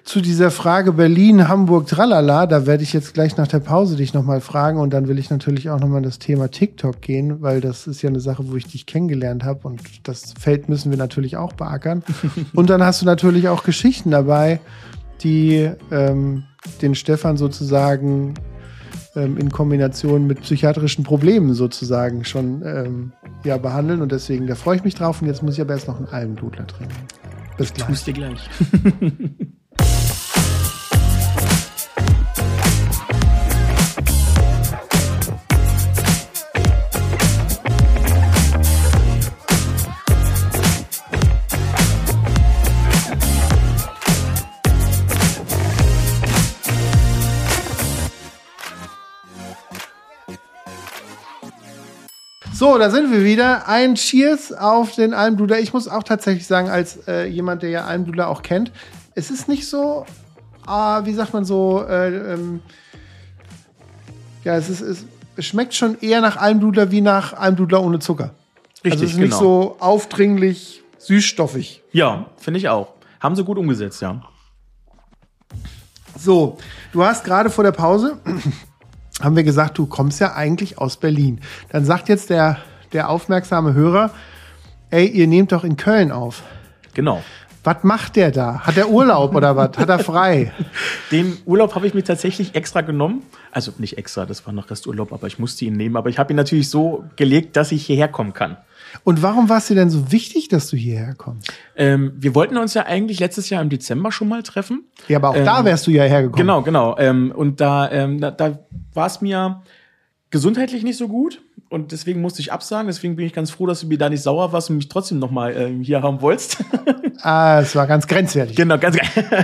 Zu dieser Frage Berlin, Hamburg, tralala, da werde ich jetzt gleich nach der Pause dich nochmal fragen und dann will ich natürlich auch nochmal das Thema TikTok gehen, weil das ist ja eine Sache, wo ich dich kennengelernt habe und das Feld müssen wir natürlich auch beackern. und dann hast du natürlich auch Geschichten dabei, die ähm, den Stefan sozusagen ähm, in Kombination mit psychiatrischen Problemen sozusagen schon ähm, ja, behandeln. Und deswegen, da freue ich mich drauf. Und jetzt muss ich aber erst noch einen Almdudler trinken. Bis gleich. Tust dir gleich. So, da sind wir wieder. Ein Cheers auf den Almdudler. Ich muss auch tatsächlich sagen, als äh, jemand, der ja Almdudler auch kennt, es ist nicht so, ah, wie sagt man so, äh, ähm, ja, es, ist, es, es, schmeckt schon eher nach Almdudler wie nach Almdudler ohne Zucker. Richtig, also es ist genau. nicht so aufdringlich, süßstoffig. Ja, finde ich auch. Haben sie gut umgesetzt, ja. So, du hast gerade vor der Pause haben wir gesagt, du kommst ja eigentlich aus Berlin. Dann sagt jetzt der, der aufmerksame Hörer, ey, ihr nehmt doch in Köln auf. Genau. Was macht der da? Hat er Urlaub oder was? Hat er frei? Den Urlaub habe ich mir tatsächlich extra genommen. Also nicht extra, das war noch Resturlaub, aber ich musste ihn nehmen. Aber ich habe ihn natürlich so gelegt, dass ich hierher kommen kann. Und warum war es dir denn so wichtig, dass du hierher kommst? Ähm, wir wollten uns ja eigentlich letztes Jahr im Dezember schon mal treffen. Ja, aber auch ähm, da wärst du ja hergekommen. Genau, genau. Ähm, und da, ähm, da, da war es mir gesundheitlich nicht so gut und deswegen musste ich absagen. Deswegen bin ich ganz froh, dass du mir da nicht sauer warst und mich trotzdem noch mal ähm, hier haben wolltest. ah, es war ganz grenzwertig. Genau, ganz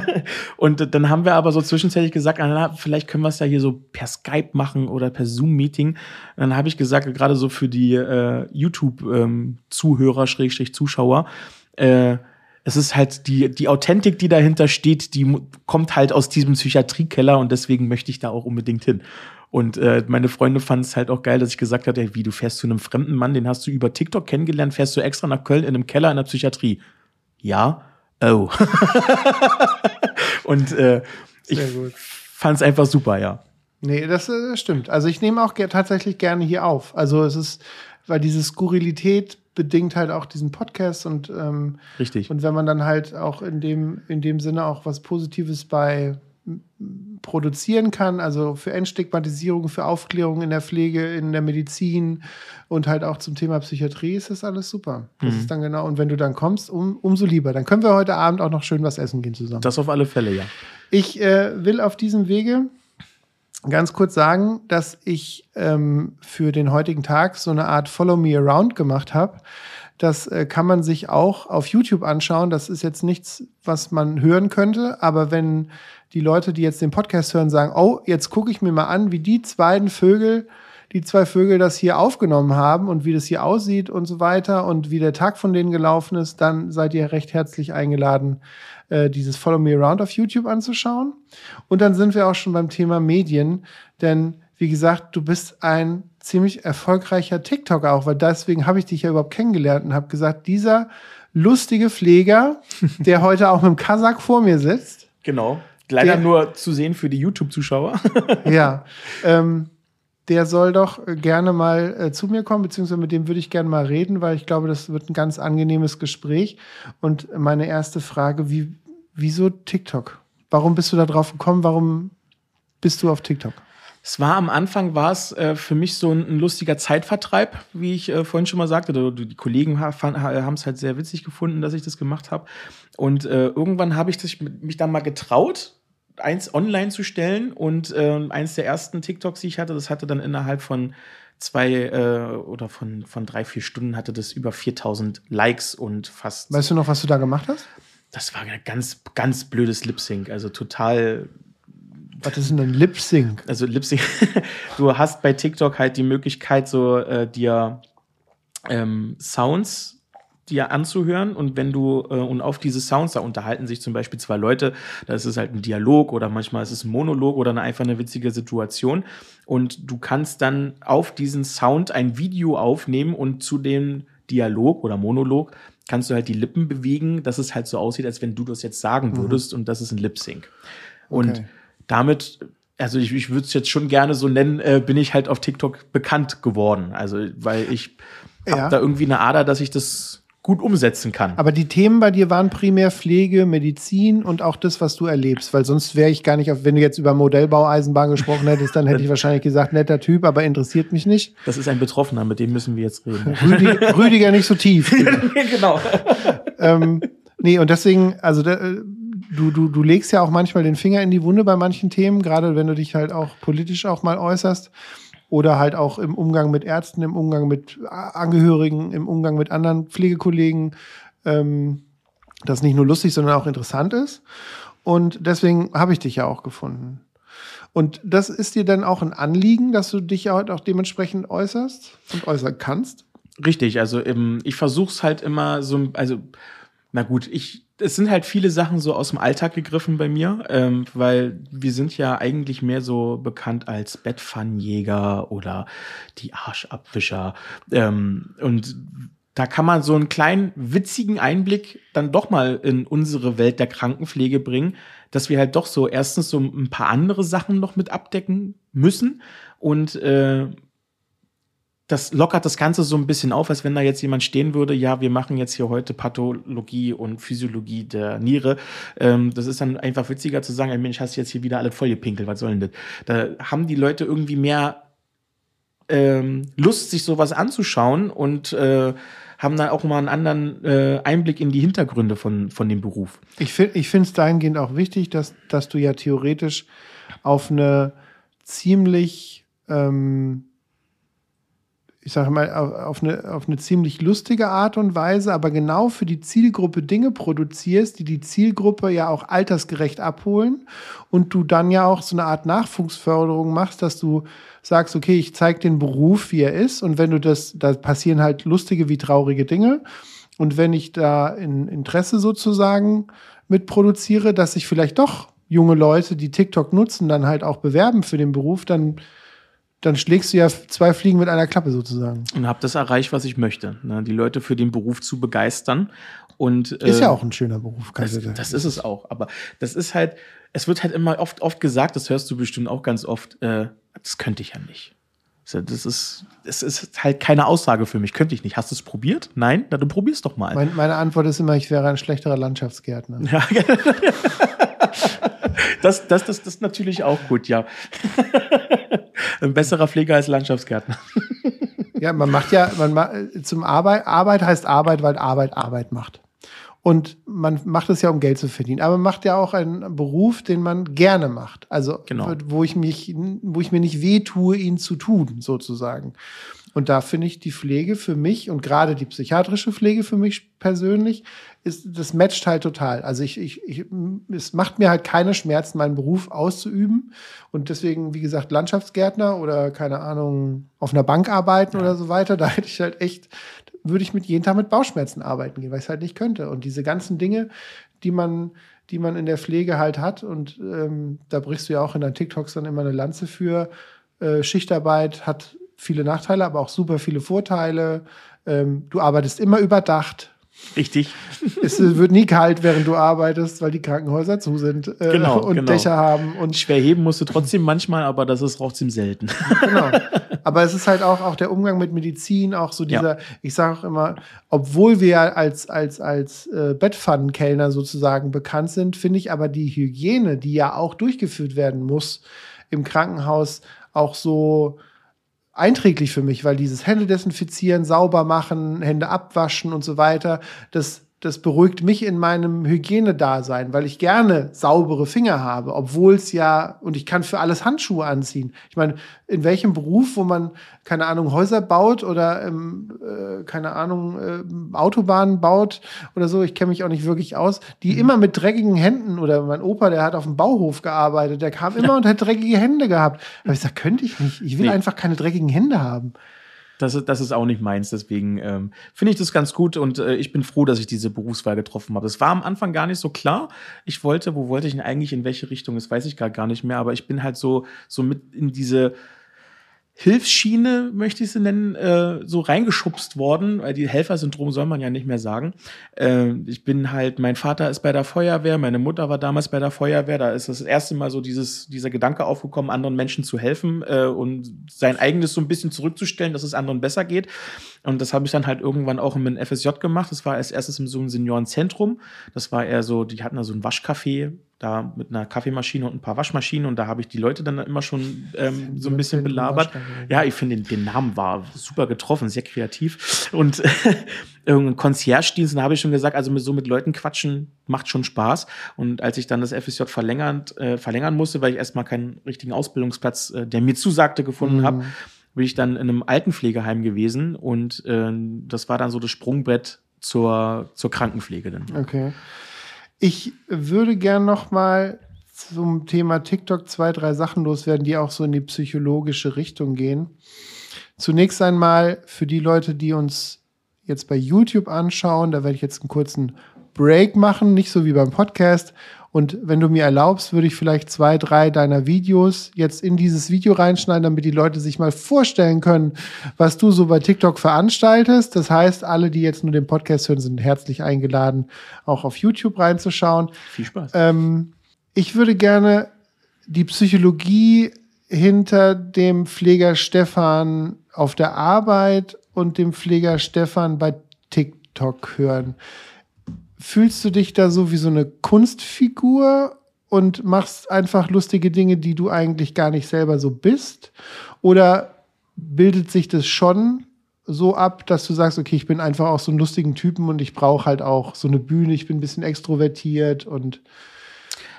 Und dann haben wir aber so zwischenzeitlich gesagt, na, vielleicht können wir es ja hier so per Skype machen oder per Zoom-Meeting. Dann habe ich gesagt, gerade so für die äh, YouTube-Zuhörer, ähm, Schrägstrich Zuschauer, äh, es ist halt die, die Authentik, die dahinter steht, die kommt halt aus diesem Psychiatriekeller und deswegen möchte ich da auch unbedingt hin. Und äh, meine Freunde fanden es halt auch geil, dass ich gesagt hatte, wie du fährst zu einem fremden Mann, den hast du über TikTok kennengelernt, fährst du extra nach Köln in einem Keller in der Psychiatrie. Ja, oh. und äh, ich fand es einfach super, ja. Nee, das, äh, das stimmt. Also ich nehme auch tatsächlich gerne hier auf. Also es ist, weil diese Skurrilität bedingt halt auch diesen Podcast und ähm, richtig. Und wenn man dann halt auch in dem in dem Sinne auch was Positives bei produzieren kann, also für Entstigmatisierung, für Aufklärung in der Pflege, in der Medizin und halt auch zum Thema Psychiatrie ist das alles super. Das mhm. ist dann genau, und wenn du dann kommst, um, umso lieber. Dann können wir heute Abend auch noch schön was essen gehen zusammen. Das auf alle Fälle, ja. Ich äh, will auf diesem Wege ganz kurz sagen, dass ich ähm, für den heutigen Tag so eine Art Follow Me Around gemacht habe. Das äh, kann man sich auch auf YouTube anschauen. Das ist jetzt nichts, was man hören könnte, aber wenn die Leute, die jetzt den Podcast hören, sagen, oh, jetzt gucke ich mir mal an, wie die beiden Vögel, die zwei Vögel das hier aufgenommen haben und wie das hier aussieht und so weiter und wie der Tag von denen gelaufen ist, dann seid ihr recht herzlich eingeladen, äh, dieses Follow Me Around auf YouTube anzuschauen. Und dann sind wir auch schon beim Thema Medien, denn wie gesagt, du bist ein ziemlich erfolgreicher TikToker auch, weil deswegen habe ich dich ja überhaupt kennengelernt und habe gesagt, dieser lustige Pfleger, der heute auch mit dem Kasach vor mir sitzt. Genau. Leider der, nur zu sehen für die YouTube-Zuschauer. ja. Ähm, der soll doch gerne mal äh, zu mir kommen, beziehungsweise mit dem würde ich gerne mal reden, weil ich glaube, das wird ein ganz angenehmes Gespräch. Und meine erste Frage, wie, wieso TikTok? Warum bist du da drauf gekommen? Warum bist du auf TikTok? Es war am Anfang war es äh, für mich so ein, ein, lustiger Zeitvertreib, wie ich äh, vorhin schon mal sagte. Die Kollegen haben es halt sehr witzig gefunden, dass ich das gemacht habe. Und äh, irgendwann habe ich das, mich dann mal getraut, eins online zu stellen. Und äh, eins der ersten TikToks, die ich hatte, das hatte dann innerhalb von zwei äh, oder von, von drei, vier Stunden hatte das über 4000 Likes und fast. Weißt du noch, was du da gemacht hast? Das war ein ganz, ganz blödes Lip Sync. Also total was ist denn ein Lip Sync? Also Lip Sync, du hast bei TikTok halt die Möglichkeit, so äh, dir ähm, Sounds dir anzuhören und wenn du äh, und auf diese Sounds da unterhalten sich zum Beispiel zwei Leute, da ist es halt ein Dialog oder manchmal ist es ein Monolog oder eine, einfach eine witzige Situation und du kannst dann auf diesen Sound ein Video aufnehmen und zu dem Dialog oder Monolog kannst du halt die Lippen bewegen, dass es halt so aussieht, als wenn du das jetzt sagen mhm. würdest mhm. und das ist ein Lip Sync. Und okay damit, also ich, ich würde es jetzt schon gerne so nennen, äh, bin ich halt auf TikTok bekannt geworden. Also, weil ich ja. habe da irgendwie eine Ader, dass ich das gut umsetzen kann. Aber die Themen bei dir waren primär Pflege, Medizin und auch das, was du erlebst, weil sonst wäre ich gar nicht auf, wenn du jetzt über Modellbaueisenbahn gesprochen hättest, dann hätte ich wahrscheinlich gesagt, netter Typ, aber interessiert mich nicht. Das ist ein Betroffener, mit dem müssen wir jetzt reden. Rüdiger, Rüdiger nicht so tief. genau. ähm, nee, und deswegen, also da, du, du, du legst ja auch manchmal den Finger in die Wunde bei manchen Themen, gerade wenn du dich halt auch politisch auch mal äußerst. Oder halt auch im Umgang mit Ärzten, im Umgang mit Angehörigen, im Umgang mit anderen Pflegekollegen, ähm, das nicht nur lustig, sondern auch interessant ist. Und deswegen habe ich dich ja auch gefunden. Und das ist dir dann auch ein Anliegen, dass du dich halt auch dementsprechend äußerst und äußern kannst? Richtig, also ich versuche es halt immer so, also na gut, ich es sind halt viele Sachen so aus dem Alltag gegriffen bei mir, ähm, weil wir sind ja eigentlich mehr so bekannt als Bettpfannenjäger oder die Arschabwischer. Ähm, und da kann man so einen kleinen witzigen Einblick dann doch mal in unsere Welt der Krankenpflege bringen, dass wir halt doch so erstens so ein paar andere Sachen noch mit abdecken müssen und äh, das lockert das Ganze so ein bisschen auf, als wenn da jetzt jemand stehen würde, ja, wir machen jetzt hier heute Pathologie und Physiologie der Niere. Ähm, das ist dann einfach witziger zu sagen, ey Mensch, hast du jetzt hier wieder alle vollgepinkelt, was soll denn das? Da haben die Leute irgendwie mehr ähm, Lust, sich sowas anzuschauen und äh, haben dann auch mal einen anderen äh, Einblick in die Hintergründe von, von dem Beruf. Ich finde ich es dahingehend auch wichtig, dass, dass du ja theoretisch auf eine ziemlich ähm, ich sage mal, auf eine, auf eine ziemlich lustige Art und Weise, aber genau für die Zielgruppe Dinge produzierst, die die Zielgruppe ja auch altersgerecht abholen und du dann ja auch so eine Art Nachwuchsförderung machst, dass du sagst, okay, ich zeige den Beruf, wie er ist und wenn du das, da passieren halt lustige wie traurige Dinge und wenn ich da in Interesse sozusagen mitproduziere, dass sich vielleicht doch junge Leute, die TikTok nutzen, dann halt auch bewerben für den Beruf, dann dann schlägst du ja zwei Fliegen mit einer Klappe sozusagen. Und habe das erreicht, was ich möchte. Ne? Die Leute für den Beruf zu begeistern. Und, äh, ist ja auch ein schöner Beruf, kann das, das ist es auch. Aber das ist halt, es wird halt immer oft, oft gesagt, das hörst du bestimmt auch ganz oft, äh, das könnte ich ja nicht. Das ist, das ist halt keine Aussage für mich. Könnte ich nicht. Hast du es probiert? Nein? Na, du probierst doch mal. Mein, meine Antwort ist immer, ich wäre ein schlechterer Landschaftsgärtner. Ja. das, das, das, das ist natürlich auch gut, ja. Ein besserer Pfleger als Landschaftsgärtner. Ja, man macht ja, man zum Arbeit, Arbeit heißt Arbeit, weil Arbeit Arbeit macht. Und man macht es ja, um Geld zu verdienen. Aber man macht ja auch einen Beruf, den man gerne macht. Also, genau. wo ich mich, wo ich mir nicht wehtue, ihn zu tun, sozusagen. Und da finde ich die Pflege für mich und gerade die psychiatrische Pflege für mich persönlich ist, das matcht halt total. Also ich, ich, ich, es macht mir halt keine Schmerzen, meinen Beruf auszuüben. Und deswegen, wie gesagt, Landschaftsgärtner oder keine Ahnung, auf einer Bank arbeiten ja. oder so weiter, da hätte ich halt echt, würde ich mit jeden Tag mit Bauchschmerzen arbeiten gehen, weil ich es halt nicht könnte. Und diese ganzen Dinge, die man, die man in der Pflege halt hat, und ähm, da brichst du ja auch in deinen TikToks dann immer eine Lanze für. Äh, Schichtarbeit hat viele Nachteile, aber auch super viele Vorteile. Ähm, du arbeitest immer überdacht. Richtig. Es wird nie kalt, während du arbeitest, weil die Krankenhäuser zu sind äh, genau, und genau. Dächer haben. Und Schwer heben musst du trotzdem manchmal, aber das ist trotzdem selten. Genau. Aber es ist halt auch, auch der Umgang mit Medizin, auch so dieser, ja. ich sage auch immer, obwohl wir als, als, als äh, Bettpfannenkellner sozusagen bekannt sind, finde ich aber die Hygiene, die ja auch durchgeführt werden muss im Krankenhaus, auch so einträglich für mich, weil dieses Hände desinfizieren, sauber machen, Hände abwaschen und so weiter, das das beruhigt mich in meinem Hygienedasein, weil ich gerne saubere Finger habe, obwohl es ja, und ich kann für alles Handschuhe anziehen. Ich meine, in welchem Beruf, wo man, keine Ahnung, Häuser baut oder, ähm, äh, keine Ahnung, äh, Autobahnen baut oder so, ich kenne mich auch nicht wirklich aus, die mhm. immer mit dreckigen Händen, oder mein Opa, der hat auf dem Bauhof gearbeitet, der kam immer ja. und hat dreckige Hände gehabt. Aber ich sage, könnte ich nicht. Ich will nee. einfach keine dreckigen Hände haben. Das, ist, das ist auch nicht meins, deswegen ähm, finde ich das ganz gut und äh, ich bin froh, dass ich diese Berufswahl getroffen habe. Es war am Anfang gar nicht so klar. Ich wollte, wo wollte ich denn eigentlich, in welche Richtung, das weiß ich gar, gar nicht mehr, aber ich bin halt so, so mit in diese Hilfsschiene, möchte ich sie nennen, äh, so reingeschubst worden, weil die Helfersyndrom soll man ja nicht mehr sagen. Äh, ich bin halt, mein Vater ist bei der Feuerwehr, meine Mutter war damals bei der Feuerwehr, da ist das erste Mal so dieses, dieser Gedanke aufgekommen, anderen Menschen zu helfen äh, und sein eigenes so ein bisschen zurückzustellen, dass es anderen besser geht. Und das habe ich dann halt irgendwann auch im FSJ gemacht. Das war als erstes in so einem Seniorenzentrum. Das war eher so, die hatten da so ein Waschcafé, da mit einer Kaffeemaschine und ein paar Waschmaschinen und da habe ich die Leute dann immer schon ähm, so ein bisschen belabert. Ja, ich finde den, den, Namen war super getroffen, sehr kreativ und irgendein Concierge-Dienst, da habe ich schon gesagt, also mit, so mit Leuten quatschen macht schon Spaß und als ich dann das FSJ verlängert, äh, verlängern musste, weil ich erstmal keinen richtigen Ausbildungsplatz, äh, der mir zusagte, gefunden mhm. habe, bin ich dann in einem Altenpflegeheim gewesen und äh, das war dann so das Sprungbrett zur, zur Krankenpflege dann. Okay. Ich würde gern noch mal zum Thema TikTok zwei, drei Sachen loswerden, die auch so in die psychologische Richtung gehen. Zunächst einmal für die Leute, die uns jetzt bei YouTube anschauen, da werde ich jetzt einen kurzen Break machen, nicht so wie beim Podcast. Und wenn du mir erlaubst, würde ich vielleicht zwei, drei deiner Videos jetzt in dieses Video reinschneiden, damit die Leute sich mal vorstellen können, was du so bei TikTok veranstaltest. Das heißt, alle, die jetzt nur den Podcast hören, sind herzlich eingeladen, auch auf YouTube reinzuschauen. Viel Spaß. Ähm, ich würde gerne die Psychologie hinter dem Pfleger Stefan auf der Arbeit und dem Pfleger Stefan bei TikTok hören fühlst du dich da so wie so eine Kunstfigur und machst einfach lustige Dinge, die du eigentlich gar nicht selber so bist? Oder bildet sich das schon so ab, dass du sagst, okay, ich bin einfach auch so einen lustigen Typen und ich brauche halt auch so eine Bühne, ich bin ein bisschen extrovertiert und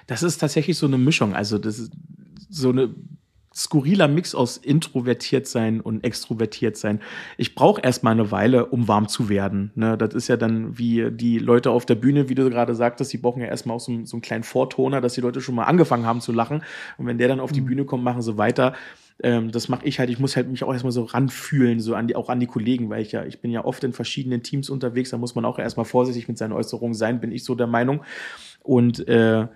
das ist tatsächlich so eine Mischung. Also das ist so eine skurriler Mix aus introvertiert sein und extrovertiert sein. Ich brauche erstmal eine Weile, um warm zu werden. Ne? Das ist ja dann wie die Leute auf der Bühne, wie du gerade sagtest, die brauchen ja erstmal auch so, so einen kleinen Vortoner, dass die Leute schon mal angefangen haben zu lachen. Und wenn der dann auf die mhm. Bühne kommt, machen sie weiter. Ähm, das mache ich halt. Ich muss halt mich auch erstmal so ranfühlen, so an die, auch an die Kollegen, weil ich ja, ich bin ja oft in verschiedenen Teams unterwegs. Da muss man auch erstmal vorsichtig mit seinen Äußerungen sein, bin ich so der Meinung. Und äh,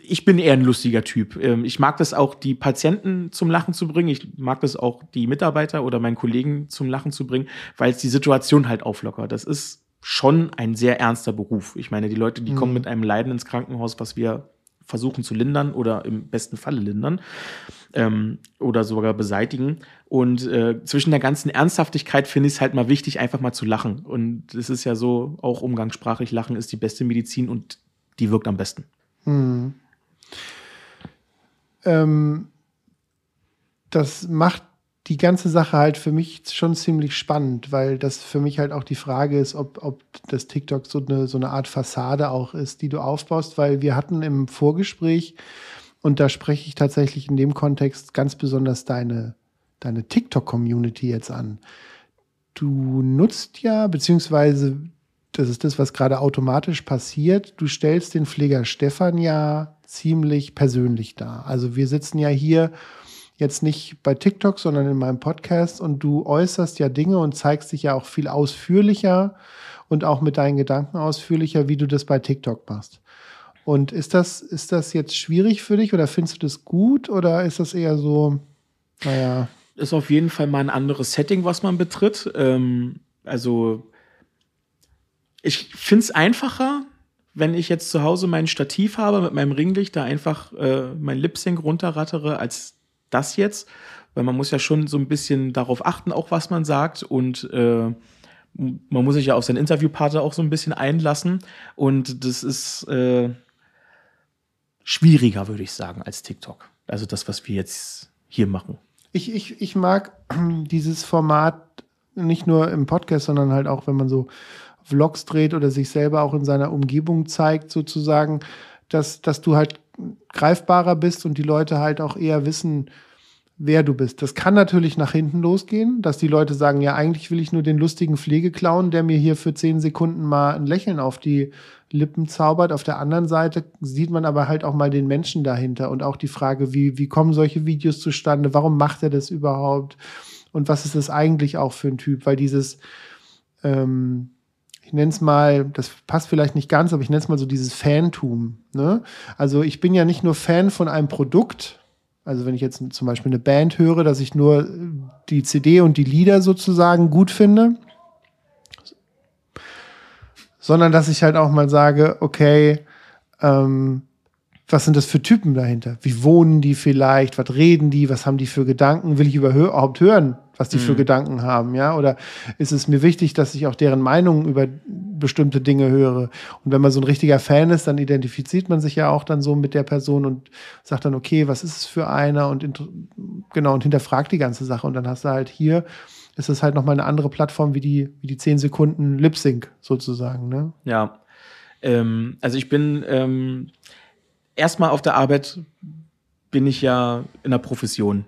ich bin eher ein lustiger Typ. Ähm, ich mag das auch, die Patienten zum Lachen zu bringen. Ich mag das auch, die Mitarbeiter oder meinen Kollegen zum Lachen zu bringen, weil es die Situation halt auflockert. Das ist schon ein sehr ernster Beruf. Ich meine, die Leute, die mhm. kommen mit einem Leiden ins Krankenhaus, was wir versuchen zu lindern oder im besten Falle lindern ähm, oder sogar beseitigen. Und äh, zwischen der ganzen Ernsthaftigkeit finde ich es halt mal wichtig, einfach mal zu lachen. Und es ist ja so, auch umgangssprachlich, Lachen ist die beste Medizin und die wirkt am besten. Mhm. Ähm, das macht die ganze Sache halt für mich schon ziemlich spannend, weil das für mich halt auch die Frage ist, ob, ob das TikTok so eine, so eine Art Fassade auch ist, die du aufbaust, weil wir hatten im Vorgespräch, und da spreche ich tatsächlich in dem Kontext ganz besonders deine, deine TikTok-Community jetzt an. Du nutzt ja, beziehungsweise das ist das, was gerade automatisch passiert. Du stellst den Pfleger Stefan ja ziemlich persönlich dar. Also wir sitzen ja hier jetzt nicht bei TikTok, sondern in meinem Podcast und du äußerst ja Dinge und zeigst dich ja auch viel ausführlicher und auch mit deinen Gedanken ausführlicher, wie du das bei TikTok machst. Und ist das, ist das jetzt schwierig für dich oder findest du das gut oder ist das eher so, naja? Ist auf jeden Fall mal ein anderes Setting, was man betritt. Ähm, also ich finde es einfacher, wenn ich jetzt zu Hause mein Stativ habe mit meinem Ringlicht, da einfach äh, mein Lip-Sync runterrattere, als das jetzt. Weil man muss ja schon so ein bisschen darauf achten, auch was man sagt. Und äh, man muss sich ja auf seinen Interviewpartner auch so ein bisschen einlassen. Und das ist äh, schwieriger, würde ich sagen, als TikTok. Also das, was wir jetzt hier machen. Ich, ich, ich mag dieses Format nicht nur im Podcast, sondern halt auch, wenn man so Vlogs dreht oder sich selber auch in seiner Umgebung zeigt, sozusagen, dass, dass du halt greifbarer bist und die Leute halt auch eher wissen, wer du bist. Das kann natürlich nach hinten losgehen, dass die Leute sagen, ja, eigentlich will ich nur den lustigen Pflegeclown, der mir hier für zehn Sekunden mal ein Lächeln auf die Lippen zaubert. Auf der anderen Seite sieht man aber halt auch mal den Menschen dahinter und auch die Frage, wie, wie kommen solche Videos zustande? Warum macht er das überhaupt? Und was ist das eigentlich auch für ein Typ? Weil dieses, ähm, ich nenne es mal, das passt vielleicht nicht ganz, aber ich nenne es mal so dieses Fantum. Ne? Also ich bin ja nicht nur Fan von einem Produkt, also wenn ich jetzt zum Beispiel eine Band höre, dass ich nur die CD und die Lieder sozusagen gut finde, sondern dass ich halt auch mal sage, okay, ähm, was sind das für Typen dahinter? Wie wohnen die vielleicht? Was reden die? Was haben die für Gedanken? Will ich überhaupt hören, was die mhm. für Gedanken haben? Ja, oder ist es mir wichtig, dass ich auch deren Meinungen über bestimmte Dinge höre? Und wenn man so ein richtiger Fan ist, dann identifiziert man sich ja auch dann so mit der Person und sagt dann, okay, was ist es für einer? Und genau, und hinterfragt die ganze Sache. Und dann hast du halt hier, ist es halt nochmal eine andere Plattform wie die, wie die 10 Sekunden Lip Sync sozusagen, ne? Ja. Ähm, also ich bin, ähm erstmal auf der Arbeit bin ich ja in der Profession.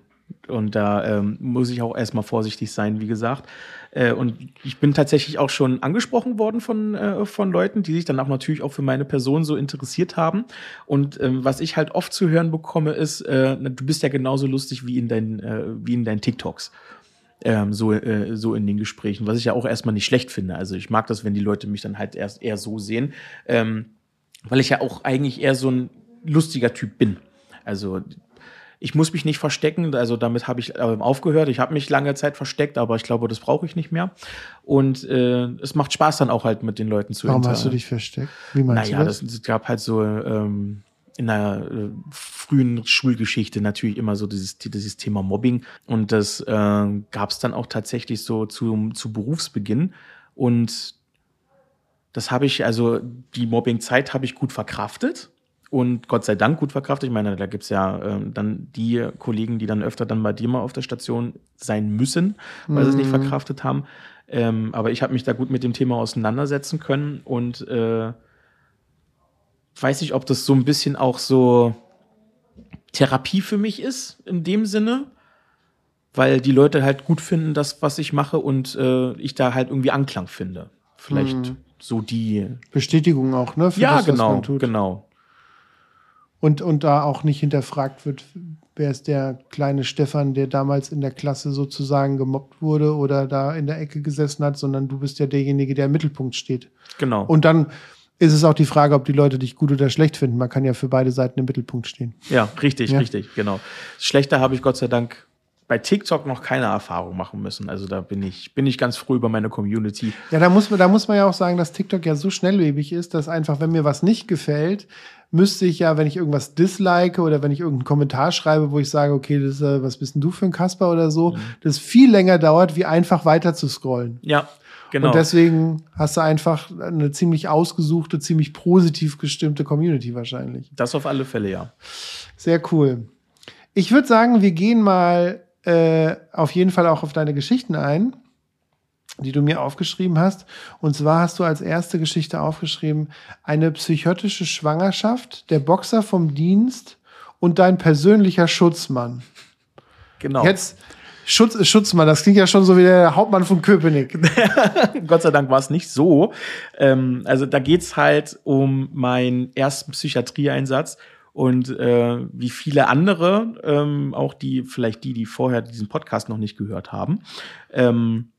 Und da ähm, muss ich auch erstmal vorsichtig sein, wie gesagt. Äh, und ich bin tatsächlich auch schon angesprochen worden von, äh, von Leuten, die sich dann auch natürlich auch für meine Person so interessiert haben. Und ähm, was ich halt oft zu hören bekomme, ist, äh, du bist ja genauso lustig wie in deinen, äh, wie in deinen TikToks. Ähm, so, äh, so in den Gesprächen, was ich ja auch erstmal nicht schlecht finde. Also ich mag das, wenn die Leute mich dann halt erst eher so sehen, ähm, weil ich ja auch eigentlich eher so ein lustiger Typ bin. Also ich muss mich nicht verstecken, also damit habe ich äh, aufgehört. Ich habe mich lange Zeit versteckt, aber ich glaube, das brauche ich nicht mehr. Und äh, es macht Spaß dann auch halt mit den Leuten zu Warum hast du dich versteckt? Wie meinst naja, du das? es gab halt so ähm, in der äh, frühen Schulgeschichte natürlich immer so dieses, dieses Thema Mobbing. Und das äh, gab es dann auch tatsächlich so zu, zu Berufsbeginn. Und das habe ich, also die Mobbing-Zeit habe ich gut verkraftet und Gott sei Dank gut verkraftet. Ich meine, da gibt's ja ähm, dann die Kollegen, die dann öfter dann bei dir mal auf der Station sein müssen, weil sie es nicht Mhm. verkraftet haben. Ähm, aber ich habe mich da gut mit dem Thema auseinandersetzen können und äh, weiß nicht, ob das so ein bisschen auch so Therapie für mich ist, in dem Sinne, weil die Leute halt gut finden, das, was ich mache und äh, ich da halt irgendwie Anklang finde. Vielleicht Mhm. so die. Bestätigung auch, ne? Für ja, das, genau, genau. Und, und da auch nicht hinterfragt wird, wer ist der kleine Stefan, der damals in der Klasse sozusagen gemobbt wurde oder da in der Ecke gesessen hat, sondern du bist ja derjenige, der im Mittelpunkt steht. Genau. Und dann ist es auch die Frage, ob die Leute dich gut oder schlecht finden. Man kann ja für beide Seiten im Mittelpunkt stehen. Ja, richtig, Ja. richtig, genau. Schlechter habe ich Gott sei Dank bei TikTok noch keine Erfahrung machen müssen. Also da bin ich, bin ich ganz froh über meine Community. Ja, da muss man, da muss man ja auch sagen, dass TikTok ja so schnelllebig ist, dass einfach, wenn mir was nicht gefällt, müsste ich ja, wenn ich irgendwas dislike oder wenn ich irgendeinen Kommentar schreibe, wo ich sage, okay, das ist, äh, was bist denn du für ein Kasper oder so, Mhm. das viel länger dauert, wie einfach weiter zu scrollen. Ja, genau. Und deswegen hast du einfach eine ziemlich ausgesuchte, ziemlich positiv gestimmte Community wahrscheinlich. das auf alle Fälle, ja. Sehr cool. Ich würde sagen, wir gehen mal äh, auf jeden Fall auch auf deine Geschichten ein, die du mir aufgeschrieben hast. Und zwar hast du als erste Geschichte aufgeschrieben, eine psychotische Schwangerschaft, der Boxer vom Dienst und dein persönlicher Schutzmann. Genau. Jetzt Schutz Schutzmann, das klingt ja schon so wie der Hauptmann von Köpenick. Gott sei Dank war es nicht so. Ähm, also da geht's halt um meinen ersten Psychiatrieeinsatz und äh, wie viele andere, ähm, auch die, vielleicht die, die vorher diesen Podcast noch nicht gehört haben, ähm,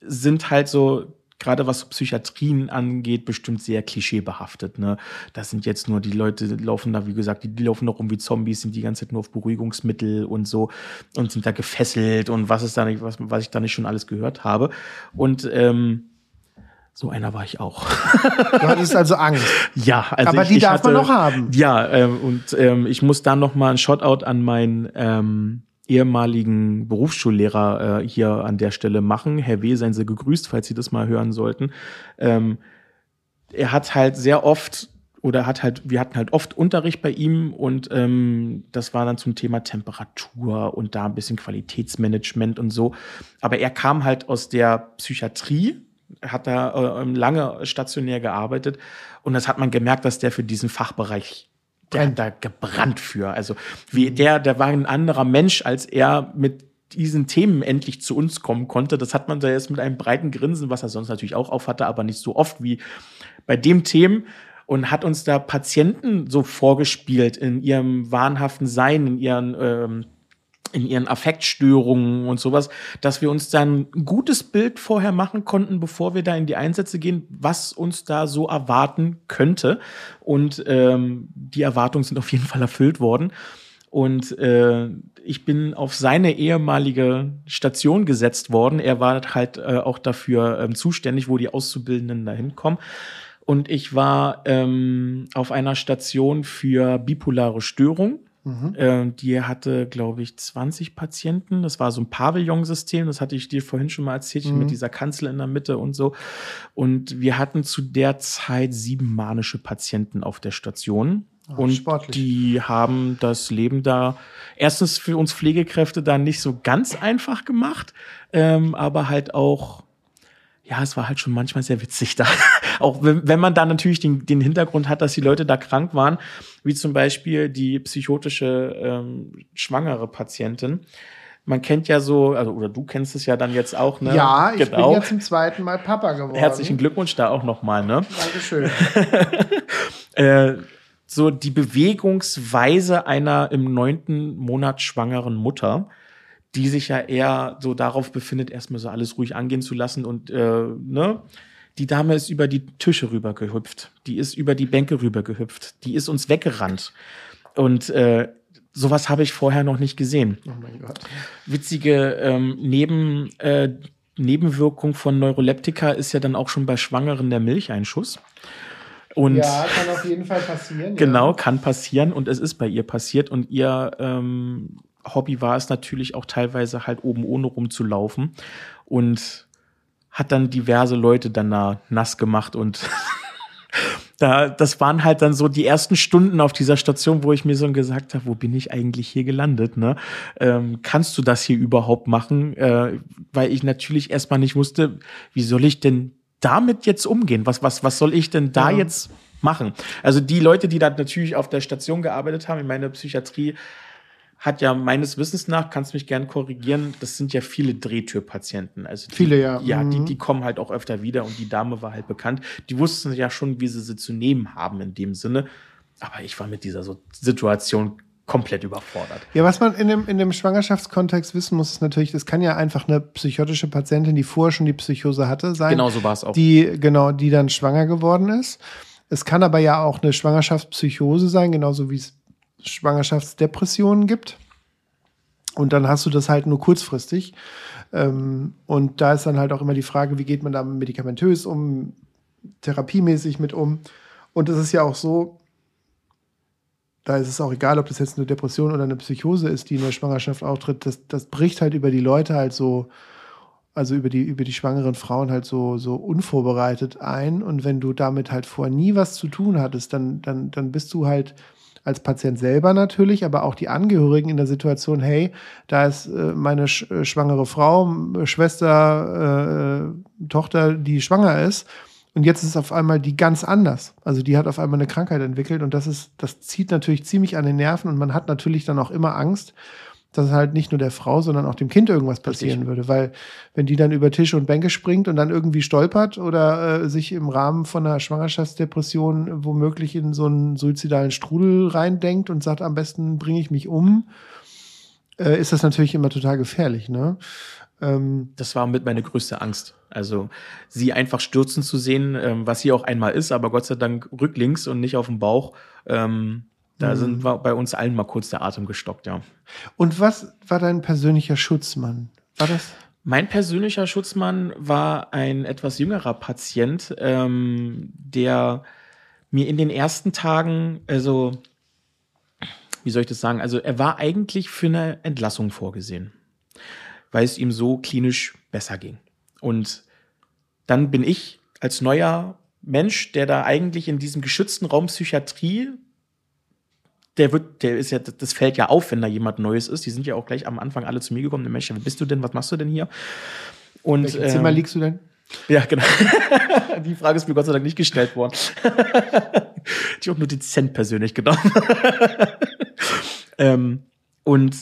sind halt so, gerade was Psychiatrien angeht, bestimmt sehr klischeebehaftet. Ne? Das sind jetzt nur die Leute, die laufen da, wie gesagt, die, die laufen noch rum wie Zombies, sind die ganze Zeit nur auf Beruhigungsmittel und so und sind da gefesselt und was ist da nicht, was, was ich da nicht schon alles gehört habe. Und ähm, so einer war ich auch. Du hattest also Angst. Ja, also Aber ich, die ich darf man hatte- noch haben. Ja, ähm, und ähm, ich muss dann noch mal ein Shoutout an meinen ähm, ehemaligen Berufsschullehrer äh, hier an der Stelle machen. Herr W., seien Sie gegrüßt, falls Sie das mal hören sollten. Ähm, er hat halt sehr oft oder hat halt, wir hatten halt oft Unterricht bei ihm und ähm, das war dann zum Thema Temperatur und da ein bisschen Qualitätsmanagement und so. Aber er kam halt aus der Psychiatrie, hat da äh, lange stationär gearbeitet und das hat man gemerkt, dass der für diesen Fachbereich der hat da gebrannt für. Also wie der, der war ein anderer Mensch, als er mit diesen Themen endlich zu uns kommen konnte. Das hat man da jetzt mit einem breiten Grinsen, was er sonst natürlich auch aufhatte, aber nicht so oft wie bei dem Themen und hat uns da Patienten so vorgespielt in ihrem wahnhaften Sein, in ihren ähm, in ihren Affektstörungen und sowas, dass wir uns dann ein gutes Bild vorher machen konnten, bevor wir da in die Einsätze gehen, was uns da so erwarten könnte. Und ähm, die Erwartungen sind auf jeden Fall erfüllt worden. Und äh, ich bin auf seine ehemalige Station gesetzt worden. Er war halt äh, auch dafür ähm, zuständig, wo die Auszubildenden da hinkommen. Und ich war ähm, auf einer Station für bipolare Störung. Ähm, die hatte, glaube ich, 20 Patienten. Das war so ein Pavillonsystem. Das hatte ich dir vorhin schon mal erzählt, mit dieser Kanzel in der Mitte und so. Und wir hatten zu der Zeit sieben manische Patienten auf der Station. und sportlich. die haben das Leben da erstens für uns Pflegekräfte da nicht so ganz einfach gemacht, ähm, aber halt auch ja, es war halt schon manchmal sehr witzig da. Auch wenn, wenn man da natürlich den, den Hintergrund hat, dass die Leute da krank waren, wie zum Beispiel die psychotische ähm, schwangere Patientin. Man kennt ja so, also oder du kennst es ja dann jetzt auch, ne? Ja, ich genau. bin ja zum zweiten Mal Papa geworden. Herzlichen Glückwunsch da auch nochmal, ne? Dankeschön. Äh, so die Bewegungsweise einer im neunten Monat schwangeren Mutter, die sich ja eher so darauf befindet, erstmal so alles ruhig angehen zu lassen und äh, ne, die Dame ist über die Tische rüber gehüpft, die ist über die Bänke rüber gehüpft, die ist uns weggerannt und äh, sowas habe ich vorher noch nicht gesehen. Oh mein Gott. Witzige ähm, Neben, äh, Nebenwirkung von Neuroleptika ist ja dann auch schon bei Schwangeren der Milcheinschuss. Und Ja, kann auf jeden Fall passieren. Genau, Ja. kann passieren und es ist bei ihr passiert und ihr ähm, Hobby war es natürlich auch teilweise halt oben ohne rumzulaufen und hat dann diverse Leute dann da nass gemacht und da, das waren halt dann so die ersten Stunden auf dieser Station, wo ich mir so gesagt habe, wo bin ich eigentlich hier gelandet? Ne? Ähm, kannst du das hier überhaupt machen? Äh, weil ich natürlich erstmal nicht wusste, wie soll ich denn damit jetzt umgehen? Was, was, was soll ich denn da ja. jetzt machen? Also die Leute, die da natürlich auf der Station gearbeitet haben, in meiner Psychiatrie, hat ja meines Wissens nach, kannst mich gern korrigieren, das sind ja viele Drehtürpatienten. Also die, viele, ja. Ja, mhm. die, die kommen halt auch öfter wieder und die Dame war halt bekannt. Die wussten ja schon, wie sie sie zu nehmen haben in dem Sinne. Aber ich war mit dieser so Situation komplett überfordert. Ja, was man in dem, in dem Schwangerschaftskontext wissen muss, ist natürlich, das kann ja einfach eine psychotische Patientin, die vorher schon die Psychose hatte, sein. Genau so war es auch. Die, genau, die dann schwanger geworden ist. Es kann aber ja auch eine Schwangerschaftspsychose sein, genauso wie es Schwangerschaftsdepressionen gibt. Und dann hast du das halt nur kurzfristig. Ähm, und da ist dann halt auch immer die Frage, wie geht man da medikamentös um, therapiemäßig mit um. Und es ist ja auch so, da ist es auch egal, ob das jetzt eine Depression oder eine Psychose ist, die in der Schwangerschaft auftritt, das, das bricht halt über die Leute halt so, also über die, über die schwangeren Frauen halt so, so unvorbereitet ein. Und wenn du damit halt vorher nie was zu tun hattest, dann, dann, dann bist du halt als Patient selber natürlich, aber auch die Angehörigen in der Situation, hey, da ist äh, meine äh, schwangere Frau, Schwester, äh, Tochter, die schwanger ist. Und jetzt ist auf einmal die ganz anders. Also die hat auf einmal eine Krankheit entwickelt und das ist, das zieht natürlich ziemlich an den Nerven und man hat natürlich dann auch immer Angst, dass halt nicht nur der Frau, sondern auch dem Kind irgendwas passieren Richtig. würde. Weil wenn die dann über Tische und Bänke springt und dann irgendwie stolpert oder äh, sich im Rahmen von einer Schwangerschaftsdepression womöglich in so einen suizidalen Strudel reindenkt und sagt, am besten bringe ich mich um, äh, ist das natürlich immer total gefährlich. Ne? Ähm, das war mit meine größte Angst. Also sie einfach stürzen zu sehen, ähm, was sie auch einmal ist, aber Gott sei Dank rücklinks und nicht auf dem Bauch. Ähm, da mhm. sind bei uns allen mal kurz der Atem gestockt, ja. Und was war dein persönlicher Schutzmann? War das? Mein persönlicher Schutzmann war ein etwas jüngerer Patient, ähm, der mir in den ersten Tagen, also wie soll ich das sagen, also er war eigentlich für eine Entlassung vorgesehen, weil es ihm so klinisch besser ging. Und dann bin ich als neuer Mensch, der da eigentlich in diesem geschützten Raum Psychiatrie der wird, der ist ja, das fällt ja auf, wenn da jemand Neues ist. Die sind ja auch gleich am Anfang alle zu mir gekommen. Mensch, wer bist du denn? Was machst du denn hier? Und, Welches ähm, Zimmer liegst du denn? Ja, genau. Die Frage ist mir Gott sei Dank nicht gestellt worden. ich auch nur dezent persönlich genommen. ähm, und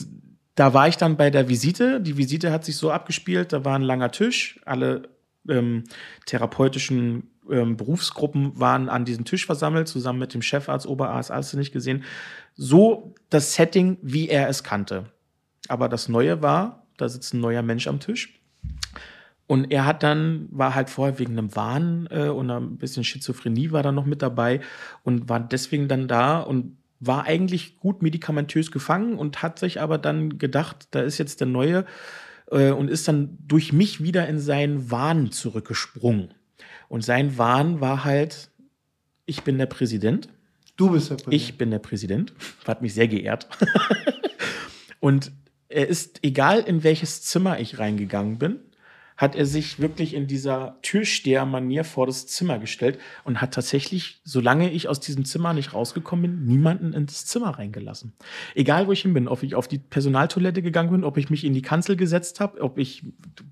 da war ich dann bei der Visite. Die Visite hat sich so abgespielt, da war ein langer Tisch, alle ähm, therapeutischen ähm, Berufsgruppen waren an diesem Tisch versammelt, zusammen mit dem Chefarzt, Oberarzt, alles nicht gesehen. So das Setting, wie er es kannte. Aber das Neue war, da sitzt ein neuer Mensch am Tisch. Und er hat dann, war halt vorher wegen einem Wahn äh, und ein bisschen Schizophrenie war da noch mit dabei und war deswegen dann da und war eigentlich gut medikamentös gefangen und hat sich aber dann gedacht, da ist jetzt der Neue äh, und ist dann durch mich wieder in seinen Wahn zurückgesprungen. Und sein Wahn war halt, ich bin der Präsident. Du bist der Präsident. Ich bin der Präsident. Hat mich sehr geehrt. und er ist, egal in welches Zimmer ich reingegangen bin, hat er sich wirklich in dieser Türsteher-Manier vor das Zimmer gestellt und hat tatsächlich, solange ich aus diesem Zimmer nicht rausgekommen bin, niemanden ins Zimmer reingelassen. Egal, wo ich hin bin, ob ich auf die Personaltoilette gegangen bin, ob ich mich in die Kanzel gesetzt habe, ob ich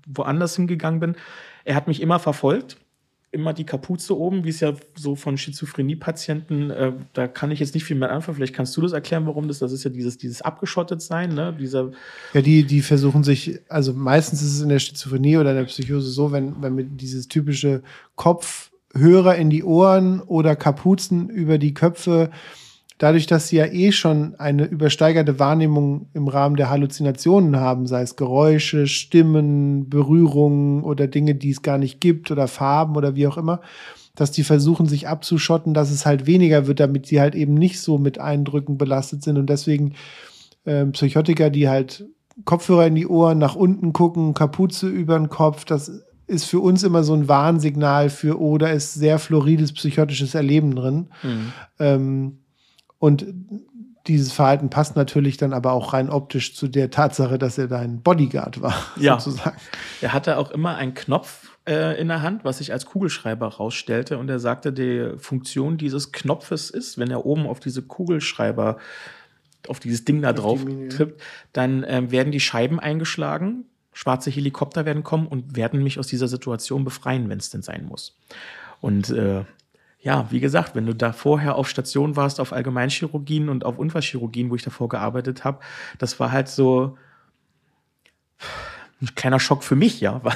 woanders hingegangen bin. Er hat mich immer verfolgt immer die Kapuze oben, wie es ja so von Schizophrenie-Patienten, äh, da kann ich jetzt nicht viel mehr anfangen. Vielleicht kannst du das erklären, warum das, das ist ja dieses, dieses abgeschottet sein, ne? Dieser ja, die, die versuchen sich, also meistens ist es in der Schizophrenie oder in der Psychose so, wenn, wenn mit dieses typische Kopfhörer in die Ohren oder Kapuzen über die Köpfe dadurch, dass sie ja eh schon eine übersteigerte Wahrnehmung im Rahmen der Halluzinationen haben, sei es Geräusche, Stimmen, Berührungen oder Dinge, die es gar nicht gibt oder Farben oder wie auch immer, dass die versuchen, sich abzuschotten, dass es halt weniger wird, damit sie halt eben nicht so mit Eindrücken belastet sind und deswegen äh, Psychotiker, die halt Kopfhörer in die Ohren, nach unten gucken, Kapuze über den Kopf, das ist für uns immer so ein Warnsignal für, oh, da ist sehr florides psychotisches Erleben drin. Mhm. Ähm, und dieses Verhalten passt natürlich dann aber auch rein optisch zu der Tatsache, dass er dein Bodyguard war, ja. sozusagen. Er hatte auch immer einen Knopf äh, in der Hand, was sich als Kugelschreiber herausstellte. Und er sagte, die Funktion dieses Knopfes ist, wenn er oben auf diese Kugelschreiber, auf dieses Ding da drauf tippt, dann äh, werden die Scheiben eingeschlagen, schwarze Helikopter werden kommen und werden mich aus dieser Situation befreien, wenn es denn sein muss. Und äh, ja, wie gesagt, wenn du da vorher auf Station warst, auf Allgemeinchirurgien und auf Unfallchirurgien, wo ich davor gearbeitet habe, das war halt so ein kleiner Schock für mich, ja.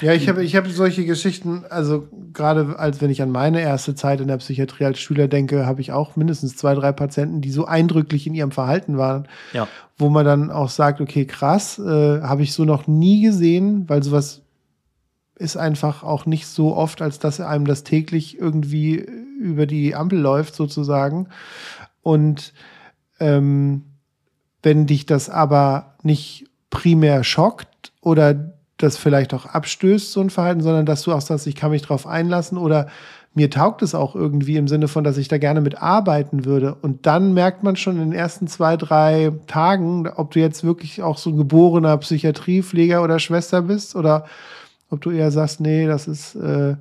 Ja, ich habe ich hab solche Geschichten, also gerade als wenn ich an meine erste Zeit in der Psychiatrie als Schüler denke, habe ich auch mindestens zwei, drei Patienten, die so eindrücklich in ihrem Verhalten waren, ja. wo man dann auch sagt, okay, krass, äh, habe ich so noch nie gesehen, weil sowas ist einfach auch nicht so oft, als dass einem das täglich irgendwie über die Ampel läuft, sozusagen. Und ähm, wenn dich das aber nicht primär schockt oder das vielleicht auch abstößt, so ein Verhalten, sondern dass du auch sagst, ich kann mich darauf einlassen oder mir taugt es auch irgendwie im Sinne von, dass ich da gerne mit arbeiten würde. Und dann merkt man schon in den ersten zwei, drei Tagen, ob du jetzt wirklich auch so ein geborener Psychiatriepfleger oder Schwester bist oder ob du eher sagst, nee, das ist, äh,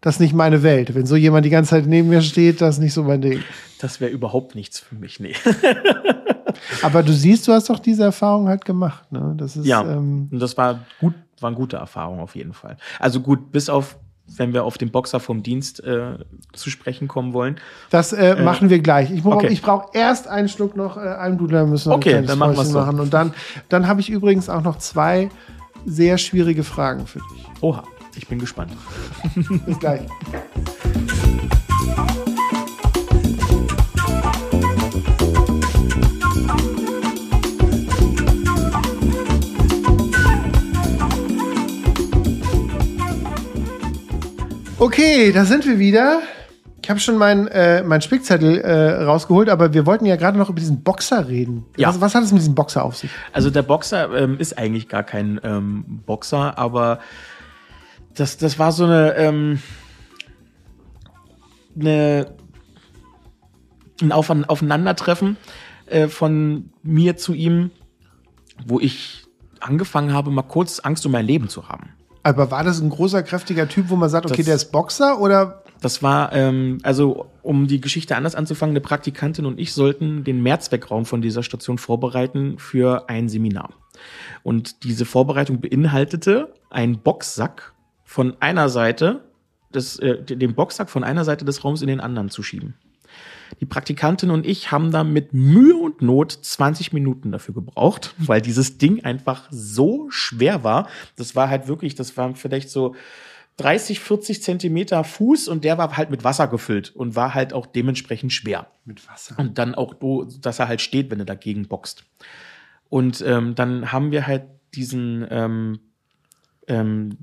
das ist nicht meine Welt. Wenn so jemand die ganze Zeit neben mir steht, das ist nicht so mein Ding. Das wäre überhaupt nichts für mich, nee. Aber du siehst, du hast doch diese Erfahrung halt gemacht, ne? Das ist, ja, ähm, und das war gut, waren gute Erfahrungen auf jeden Fall. Also gut, bis auf wenn wir auf den Boxer vom Dienst äh, zu sprechen kommen wollen. Das äh, äh, machen wir gleich. Ich brauche okay. brauch erst einen Schluck noch äh, Almdudler müssen wir okay, dann machen wir so. machen. Und dann, dann habe ich übrigens auch noch zwei sehr schwierige Fragen für dich. Oha, ich bin gespannt. Bis gleich. Okay, da sind wir wieder. Ich habe schon meinen äh, mein Spickzettel äh, rausgeholt, aber wir wollten ja gerade noch über diesen Boxer reden. Ja. Was, was, hat es mit diesem Boxer auf sich? Also der Boxer ähm, ist eigentlich gar kein ähm, Boxer, aber das, das war so eine, ähm, eine ein Auf Aufeinandertreffen äh, von mir zu ihm, wo ich angefangen habe, mal kurz Angst um mein Leben zu haben. Aber war das ein großer, kräftiger Typ, wo man sagt, okay, das, der ist Boxer oder das war, ähm, also um die Geschichte anders anzufangen, eine Praktikantin und ich sollten den Mehrzweckraum von dieser Station vorbereiten für ein Seminar. Und diese Vorbereitung beinhaltete einen Boxsack von einer Seite, des, äh, den Boxsack von einer Seite des Raums in den anderen zu schieben. Die Praktikantin und ich haben da mit Mühe und Not 20 Minuten dafür gebraucht, weil dieses Ding einfach so schwer war. Das war halt wirklich, das war vielleicht so 30, 40 Zentimeter Fuß und der war halt mit Wasser gefüllt und war halt auch dementsprechend schwer. Mit Wasser. Und dann auch, dass er halt steht, wenn du dagegen boxt. Und ähm, dann haben wir halt diesen ähm, ähm,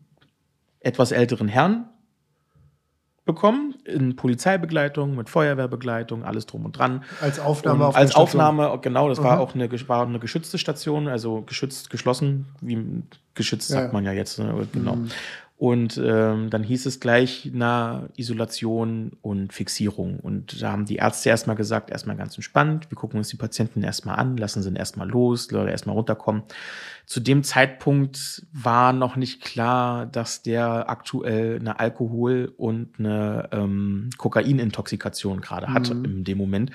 etwas älteren Herrn bekommen, in Polizeibegleitung, mit Feuerwehrbegleitung, alles drum und dran. Als Aufnahme auf Als Aufnahme, genau, das mhm. war auch eine, war eine geschützte Station, also geschützt, geschlossen, wie geschützt sagt ja. man ja jetzt, ne? genau. Mhm. Und ähm, dann hieß es gleich, na, Isolation und Fixierung. Und da haben die Ärzte erstmal gesagt, erstmal ganz entspannt, wir gucken uns die Patienten erstmal an, lassen sie erstmal los, Leute erstmal runterkommen. Zu dem Zeitpunkt war noch nicht klar, dass der aktuell eine Alkohol- und eine ähm, Kokainintoxikation gerade hat mhm. in dem Moment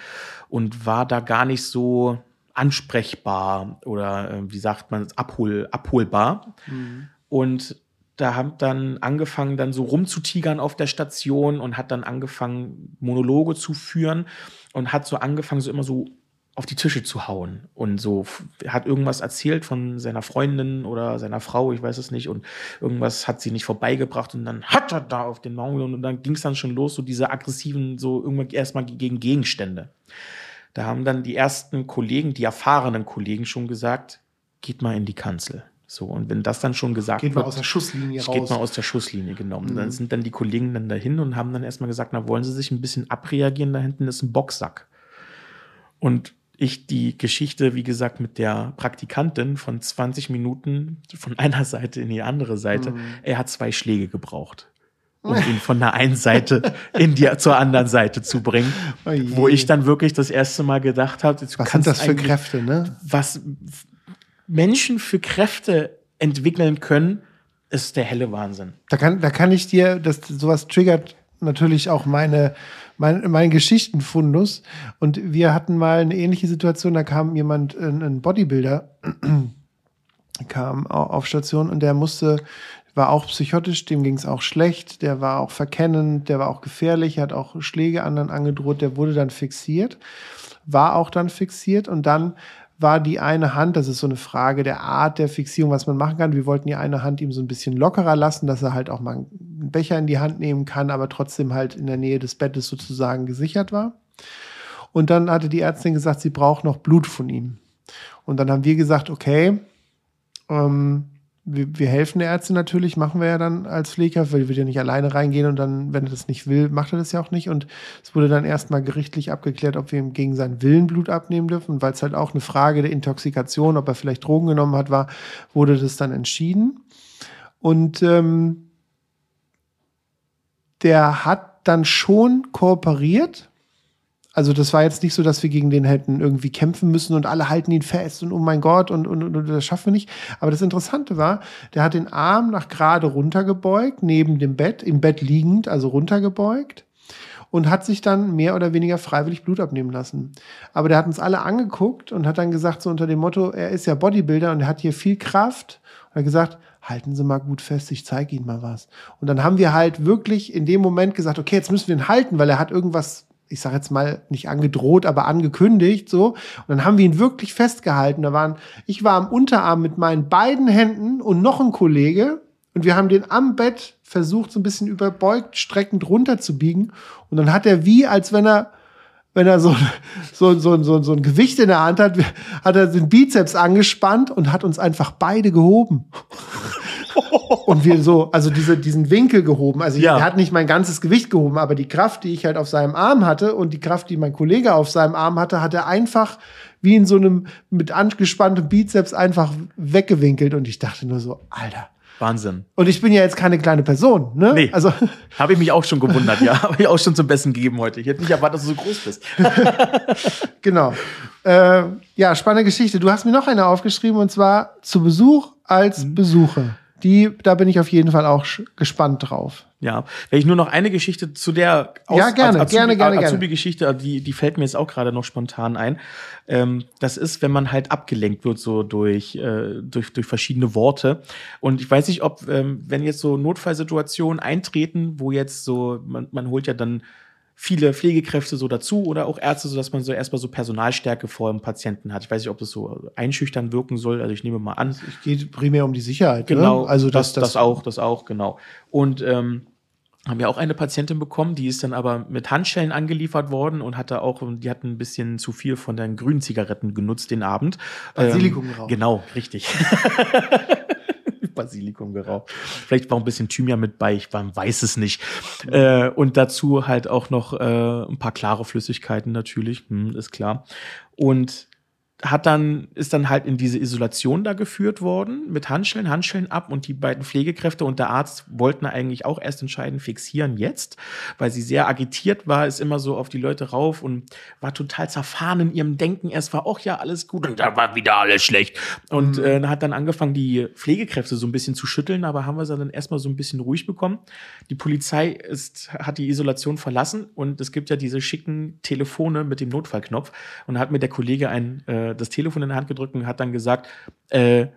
und war da gar nicht so ansprechbar oder äh, wie sagt man, abhol, abholbar. Mhm. Und da haben dann angefangen, dann so rumzutigern auf der Station und hat dann angefangen, Monologe zu führen und hat so angefangen, so immer so auf die Tische zu hauen und so hat irgendwas erzählt von seiner Freundin oder seiner Frau, ich weiß es nicht, und irgendwas hat sie nicht vorbeigebracht und dann hat er da auf den Maul und dann ging es dann schon los, so diese aggressiven, so irgendwann erstmal gegen Gegenstände. Da haben dann die ersten Kollegen, die erfahrenen Kollegen schon gesagt, geht mal in die Kanzel. So, und wenn das dann schon gesagt geht wird. Geht mal aus der Schusslinie raus. Geht mal aus der Schusslinie genommen. Mhm. Dann sind dann die Kollegen dann dahin und haben dann erstmal gesagt, na, wollen Sie sich ein bisschen abreagieren? Da hinten ist ein Boxsack. Und ich die Geschichte, wie gesagt, mit der Praktikantin von 20 Minuten von einer Seite in die andere Seite. Mhm. Er hat zwei Schläge gebraucht um ihn von der einen Seite in die zur anderen Seite zu bringen, oh wo ich dann wirklich das erste Mal gedacht habe, was sind das für Kräfte, ne? Was Menschen für Kräfte entwickeln können, ist der helle Wahnsinn. Da kann, da kann ich dir, das sowas triggert natürlich auch meine, mein, mein Geschichtenfundus. Und wir hatten mal eine ähnliche Situation, da kam jemand, ein Bodybuilder, kam auf Station und der musste, war auch psychotisch, dem ging es auch schlecht, der war auch verkennend, der war auch gefährlich, hat auch Schläge anderen angedroht, der wurde dann fixiert, war auch dann fixiert und dann war die eine Hand, das ist so eine Frage der Art der Fixierung, was man machen kann. Wir wollten die eine Hand ihm so ein bisschen lockerer lassen, dass er halt auch mal einen Becher in die Hand nehmen kann, aber trotzdem halt in der Nähe des Bettes sozusagen gesichert war. Und dann hatte die Ärztin gesagt, sie braucht noch Blut von ihm. Und dann haben wir gesagt, okay, ähm, wir, wir, helfen der Ärztin natürlich, machen wir ja dann als Pfleger, weil wir ja nicht alleine reingehen und dann, wenn er das nicht will, macht er das ja auch nicht. Und es wurde dann erstmal gerichtlich abgeklärt, ob wir ihm gegen seinen Willen Blut abnehmen dürfen. weil es halt auch eine Frage der Intoxikation, ob er vielleicht Drogen genommen hat, war, wurde das dann entschieden. Und ähm, der hat dann schon kooperiert, also das war jetzt nicht so, dass wir gegen den hätten irgendwie kämpfen müssen und alle halten ihn fest und oh mein Gott und, und, und das schaffen wir nicht. Aber das Interessante war, der hat den Arm nach gerade runtergebeugt, neben dem Bett, im Bett liegend, also runtergebeugt und hat sich dann mehr oder weniger freiwillig Blut abnehmen lassen. Aber der hat uns alle angeguckt und hat dann gesagt, so unter dem Motto, er ist ja Bodybuilder und er hat hier viel Kraft. Und er hat gesagt, halten Sie mal gut fest, ich zeige Ihnen mal was. Und dann haben wir halt wirklich in dem Moment gesagt, okay, jetzt müssen wir ihn halten, weil er hat irgendwas ich sage jetzt mal nicht angedroht, aber angekündigt so. Und dann haben wir ihn wirklich festgehalten. Da waren, ich war am Unterarm mit meinen beiden Händen und noch ein Kollege und wir haben den am Bett versucht, so ein bisschen überbeugt, streckend runterzubiegen. Und dann hat er wie, als wenn er, wenn er so, so, so, so, so ein Gewicht in der Hand hat, hat er den Bizeps angespannt und hat uns einfach beide gehoben und wir so, also diese, diesen Winkel gehoben. Also ja. er hat nicht mein ganzes Gewicht gehoben, aber die Kraft, die ich halt auf seinem Arm hatte und die Kraft, die mein Kollege auf seinem Arm hatte, hat er einfach wie in so einem mit angespanntem Bizeps einfach weggewinkelt. Und ich dachte nur so, Alter. Wahnsinn. Und ich bin ja jetzt keine kleine Person, ne? Nee. Also habe ich mich auch schon gewundert, ja. Habe ich auch schon zum Besten gegeben heute. Ich hätte nicht erwartet, dass du so groß bist. genau. Äh, ja, spannende Geschichte. Du hast mir noch eine aufgeschrieben und zwar zu Besuch als mhm. Besucher die, da bin ich auf jeden Fall auch gespannt drauf. Ja, wenn ich nur noch eine Geschichte zu der Aus ja, gerne, Azubi, gerne, gerne, Azubi-Geschichte, die, die fällt mir jetzt auch gerade noch spontan ein. Ähm, das ist, wenn man halt abgelenkt wird, so durch, äh, durch, durch verschiedene Worte. Und ich weiß nicht, ob, ähm, wenn jetzt so Notfallsituationen eintreten, wo jetzt so, man, man holt ja dann viele Pflegekräfte so dazu oder auch Ärzte, so dass man so erstmal so Personalstärke vor dem Patienten hat. Ich weiß nicht, ob das so einschüchtern wirken soll. Also ich nehme mal an. Es geht primär um die Sicherheit. Ne? Genau. Ne? Also das, das, das auch, das auch, genau. Und ähm, haben ja auch eine Patientin bekommen, die ist dann aber mit Handschellen angeliefert worden und hatte auch, die hat ein bisschen zu viel von den grünen Zigaretten genutzt den Abend. Basilikum ähm. Genau, richtig. Basilikum geraucht. Vielleicht war ein bisschen Thymian mit bei, ich weiß es nicht. Äh, und dazu halt auch noch äh, ein paar klare Flüssigkeiten natürlich, hm, ist klar. Und hat dann, ist dann halt in diese Isolation da geführt worden, mit Handschellen, Handschellen ab und die beiden Pflegekräfte und der Arzt wollten eigentlich auch erst entscheiden, fixieren jetzt, weil sie sehr agitiert war, ist immer so auf die Leute rauf und war total zerfahren in ihrem Denken. Erst war auch ja alles gut und da war wieder alles schlecht. Und mhm. äh, hat dann angefangen, die Pflegekräfte so ein bisschen zu schütteln, aber haben wir sie dann erstmal so ein bisschen ruhig bekommen. Die Polizei ist, hat die Isolation verlassen und es gibt ja diese schicken Telefone mit dem Notfallknopf und hat mir der Kollege ein äh, das Telefon in der Hand gedrückt und hat dann gesagt, äh,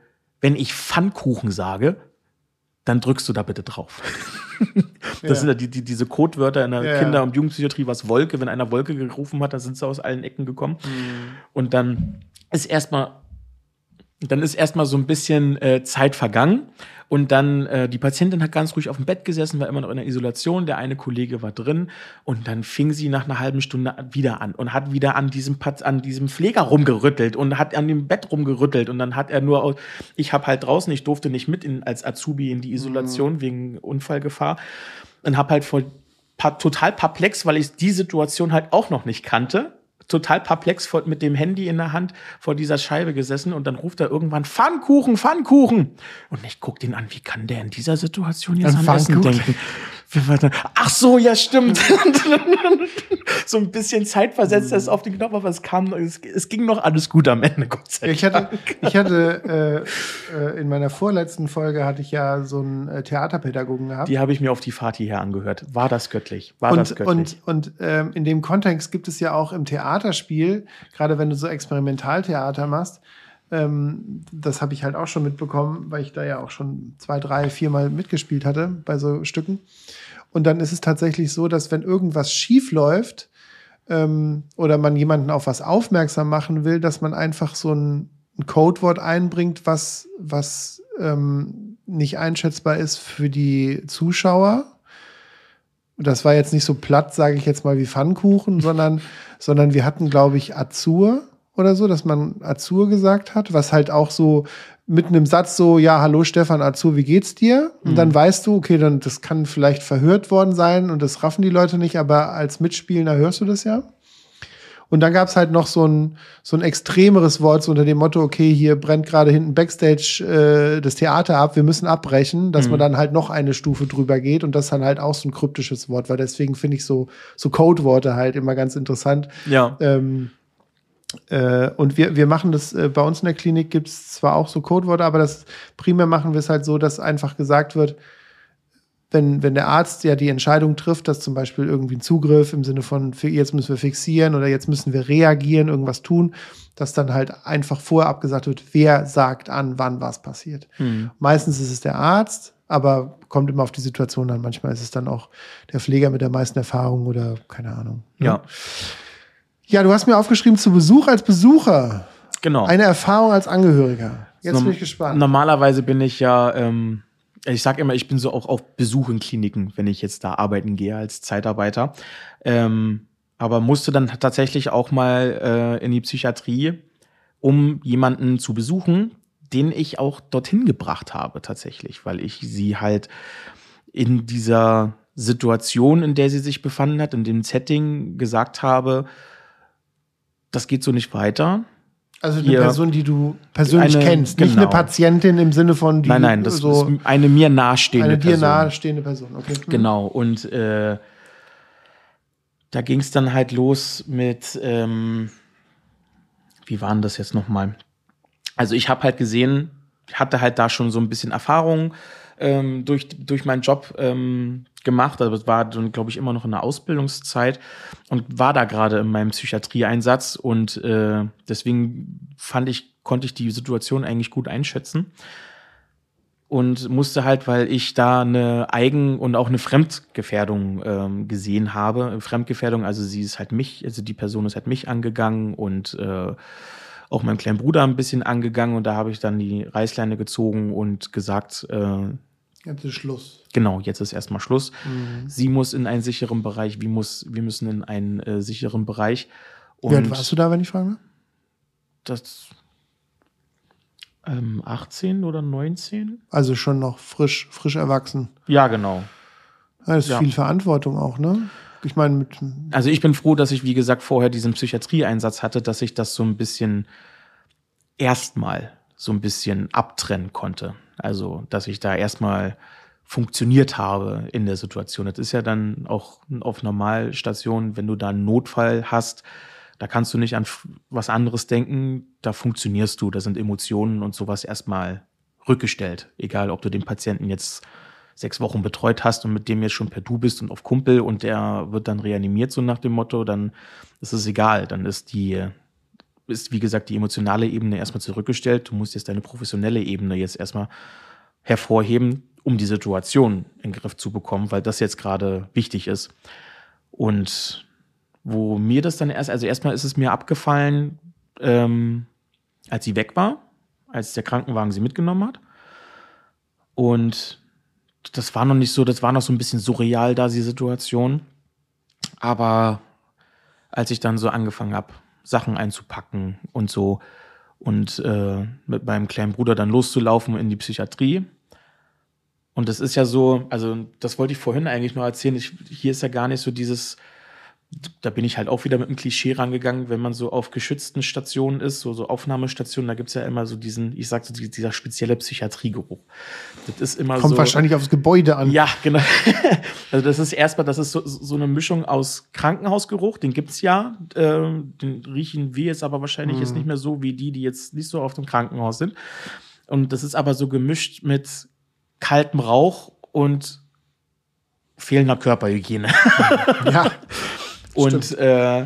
wenn ich Pfannkuchen sage, dann drückst du da bitte drauf. das ja. sind ja die, die, diese Codewörter in der ja, Kinder- und Jugendpsychiatrie, was Wolke, wenn einer Wolke gerufen hat, dann sind sie aus allen Ecken gekommen. Mhm. Und dann ist erstmal, dann ist erstmal so ein bisschen äh, Zeit vergangen. Und dann, äh, die Patientin hat ganz ruhig auf dem Bett gesessen, war immer noch in der Isolation. Der eine Kollege war drin. Und dann fing sie nach einer halben Stunde wieder an und hat wieder an diesem, an diesem Pfleger rumgerüttelt und hat an dem Bett rumgerüttelt. Und dann hat er nur, ich habe halt draußen, ich durfte nicht mit in, als Azubi in die Isolation mhm. wegen Unfallgefahr. Und habe halt voll, total perplex, weil ich die Situation halt auch noch nicht kannte total perplex vor, mit dem Handy in der Hand vor dieser Scheibe gesessen und dann ruft er irgendwann Pfannkuchen, Pfannkuchen. Und ich guck den an, wie kann der in dieser Situation jetzt an Essen denken? Ach so, ja, stimmt. so ein bisschen zeitversetzt ist auf den Knopf, aber es kam, es, es, ging noch alles gut am Ende, Gott sei Dank. Ich hatte, ich hatte äh, äh, in meiner vorletzten Folge hatte ich ja so einen äh, Theaterpädagogen gehabt. Die habe ich mir auf die Fahrt hierher angehört. War das göttlich? War und, das göttlich? Und, und ähm, in dem Kontext gibt es ja auch im Theaterspiel, gerade wenn du so Experimentaltheater machst, ähm, das habe ich halt auch schon mitbekommen, weil ich da ja auch schon zwei, drei, viermal mitgespielt hatte bei so Stücken. Und dann ist es tatsächlich so, dass wenn irgendwas schief läuft ähm, oder man jemanden auf was aufmerksam machen will, dass man einfach so ein, ein Codewort einbringt, was, was ähm, nicht einschätzbar ist für die Zuschauer. Das war jetzt nicht so platt, sage ich jetzt mal, wie Pfannkuchen, sondern, sondern wir hatten, glaube ich, Azur oder so, dass man Azur gesagt hat, was halt auch so mit einem Satz so, ja, hallo Stefan Azur, wie geht's dir? Und mhm. dann weißt du, okay, dann das kann vielleicht verhört worden sein und das raffen die Leute nicht, aber als Mitspielender hörst du das ja. Und dann gab's halt noch so ein, so ein extremeres Wort so unter dem Motto, okay, hier brennt gerade hinten Backstage äh, das Theater ab, wir müssen abbrechen, dass mhm. man dann halt noch eine Stufe drüber geht und das dann halt auch so ein kryptisches Wort, weil deswegen finde ich so, so Codeworte halt immer ganz interessant. Ja. Ähm, äh, und wir, wir machen das, äh, bei uns in der Klinik gibt es zwar auch so Codeworte, aber das primär machen wir es halt so, dass einfach gesagt wird, wenn, wenn der Arzt ja die Entscheidung trifft, dass zum Beispiel irgendwie ein Zugriff im Sinne von jetzt müssen wir fixieren oder jetzt müssen wir reagieren, irgendwas tun, dass dann halt einfach vorher abgesagt wird, wer sagt an, wann was passiert. Mhm. Meistens ist es der Arzt, aber kommt immer auf die Situation an. Manchmal ist es dann auch der Pfleger mit der meisten Erfahrung oder keine Ahnung. Ne? Ja. Ja, du hast mir aufgeschrieben, zu Besuch als Besucher. Genau. Eine Erfahrung als Angehöriger. Jetzt bin ich gespannt. Normalerweise bin ich ja, ähm, ich sag immer, ich bin so auch auf Besuch in Kliniken, wenn ich jetzt da arbeiten gehe als Zeitarbeiter. Ähm, aber musste dann tatsächlich auch mal äh, in die Psychiatrie, um jemanden zu besuchen, den ich auch dorthin gebracht habe tatsächlich, weil ich sie halt in dieser Situation, in der sie sich befanden hat, in dem Setting gesagt habe, das geht so nicht weiter. Also eine Hier, Person, die du persönlich eine, kennst, nicht genau. eine Patientin im Sinne von die, Nein, nein, das so ist eine mir nahestehende Person. Eine dir nahestehende Person, okay. Mhm. Genau, und äh, da ging es dann halt los mit, ähm, wie waren das jetzt nochmal? Also ich habe halt gesehen, hatte halt da schon so ein bisschen Erfahrung ähm, durch, durch meinen Job ähm, gemacht. Also es war dann, glaube ich, immer noch in der Ausbildungszeit und war da gerade in meinem Psychiatrieeinsatz und äh, deswegen fand ich, konnte ich die Situation eigentlich gut einschätzen und musste halt, weil ich da eine Eigen- und auch eine Fremdgefährdung ähm, gesehen habe. Fremdgefährdung, also sie ist halt mich, also die Person ist halt mich angegangen und äh, auch meinem kleinen Bruder ein bisschen angegangen und da habe ich dann die Reißleine gezogen und gesagt, äh, Jetzt ist Schluss. Genau, jetzt ist erstmal Schluss. Mhm. Sie muss in einen sicheren Bereich, wir, muss, wir müssen in einen äh, sicheren Bereich. Und Wie alt warst du da, wenn ich frage? Das ähm, 18 oder 19. Also schon noch frisch, frisch erwachsen. Ja, genau. das ist ja. viel Verantwortung auch, ne? Ich meine, mit. Also ich bin froh, dass ich, wie gesagt, vorher diesen Psychiatrieeinsatz hatte, dass ich das so ein bisschen erstmal so ein bisschen abtrennen konnte. Also, dass ich da erstmal funktioniert habe in der Situation. Das ist ja dann auch auf Normalstationen, wenn du da einen Notfall hast, da kannst du nicht an was anderes denken, da funktionierst du, da sind Emotionen und sowas erstmal rückgestellt. Egal, ob du den Patienten jetzt sechs Wochen betreut hast und mit dem jetzt schon per Du bist und auf Kumpel und der wird dann reanimiert, so nach dem Motto, dann ist es egal. Dann ist die, ist, wie gesagt, die emotionale Ebene erstmal zurückgestellt. Du musst jetzt deine professionelle Ebene jetzt erstmal hervorheben, um die Situation in den Griff zu bekommen, weil das jetzt gerade wichtig ist. Und wo mir das dann erst, also erstmal ist es mir abgefallen, ähm, als sie weg war, als der Krankenwagen sie mitgenommen hat. Und das war noch nicht so, das war noch so ein bisschen surreal da, die Situation. Aber als ich dann so angefangen habe, Sachen einzupacken und so und äh, mit meinem kleinen Bruder dann loszulaufen in die Psychiatrie. Und das ist ja so, also das wollte ich vorhin eigentlich noch erzählen. Ich, hier ist ja gar nicht so dieses, da bin ich halt auch wieder mit einem Klischee rangegangen, wenn man so auf geschützten Stationen ist, so, so Aufnahmestationen, da gibt's ja immer so diesen, ich sag so, dieser spezielle Psychiatriegeruch. Das ist immer Kommt so. wahrscheinlich aufs Gebäude an. Ja, genau. also das ist erstmal, das ist so, so eine Mischung aus Krankenhausgeruch, den gibt's ja, äh, den riechen wir jetzt aber wahrscheinlich hm. jetzt nicht mehr so wie die, die jetzt nicht so auf dem Krankenhaus sind. Und das ist aber so gemischt mit kaltem Rauch und fehlender Körperhygiene. ja. Und äh,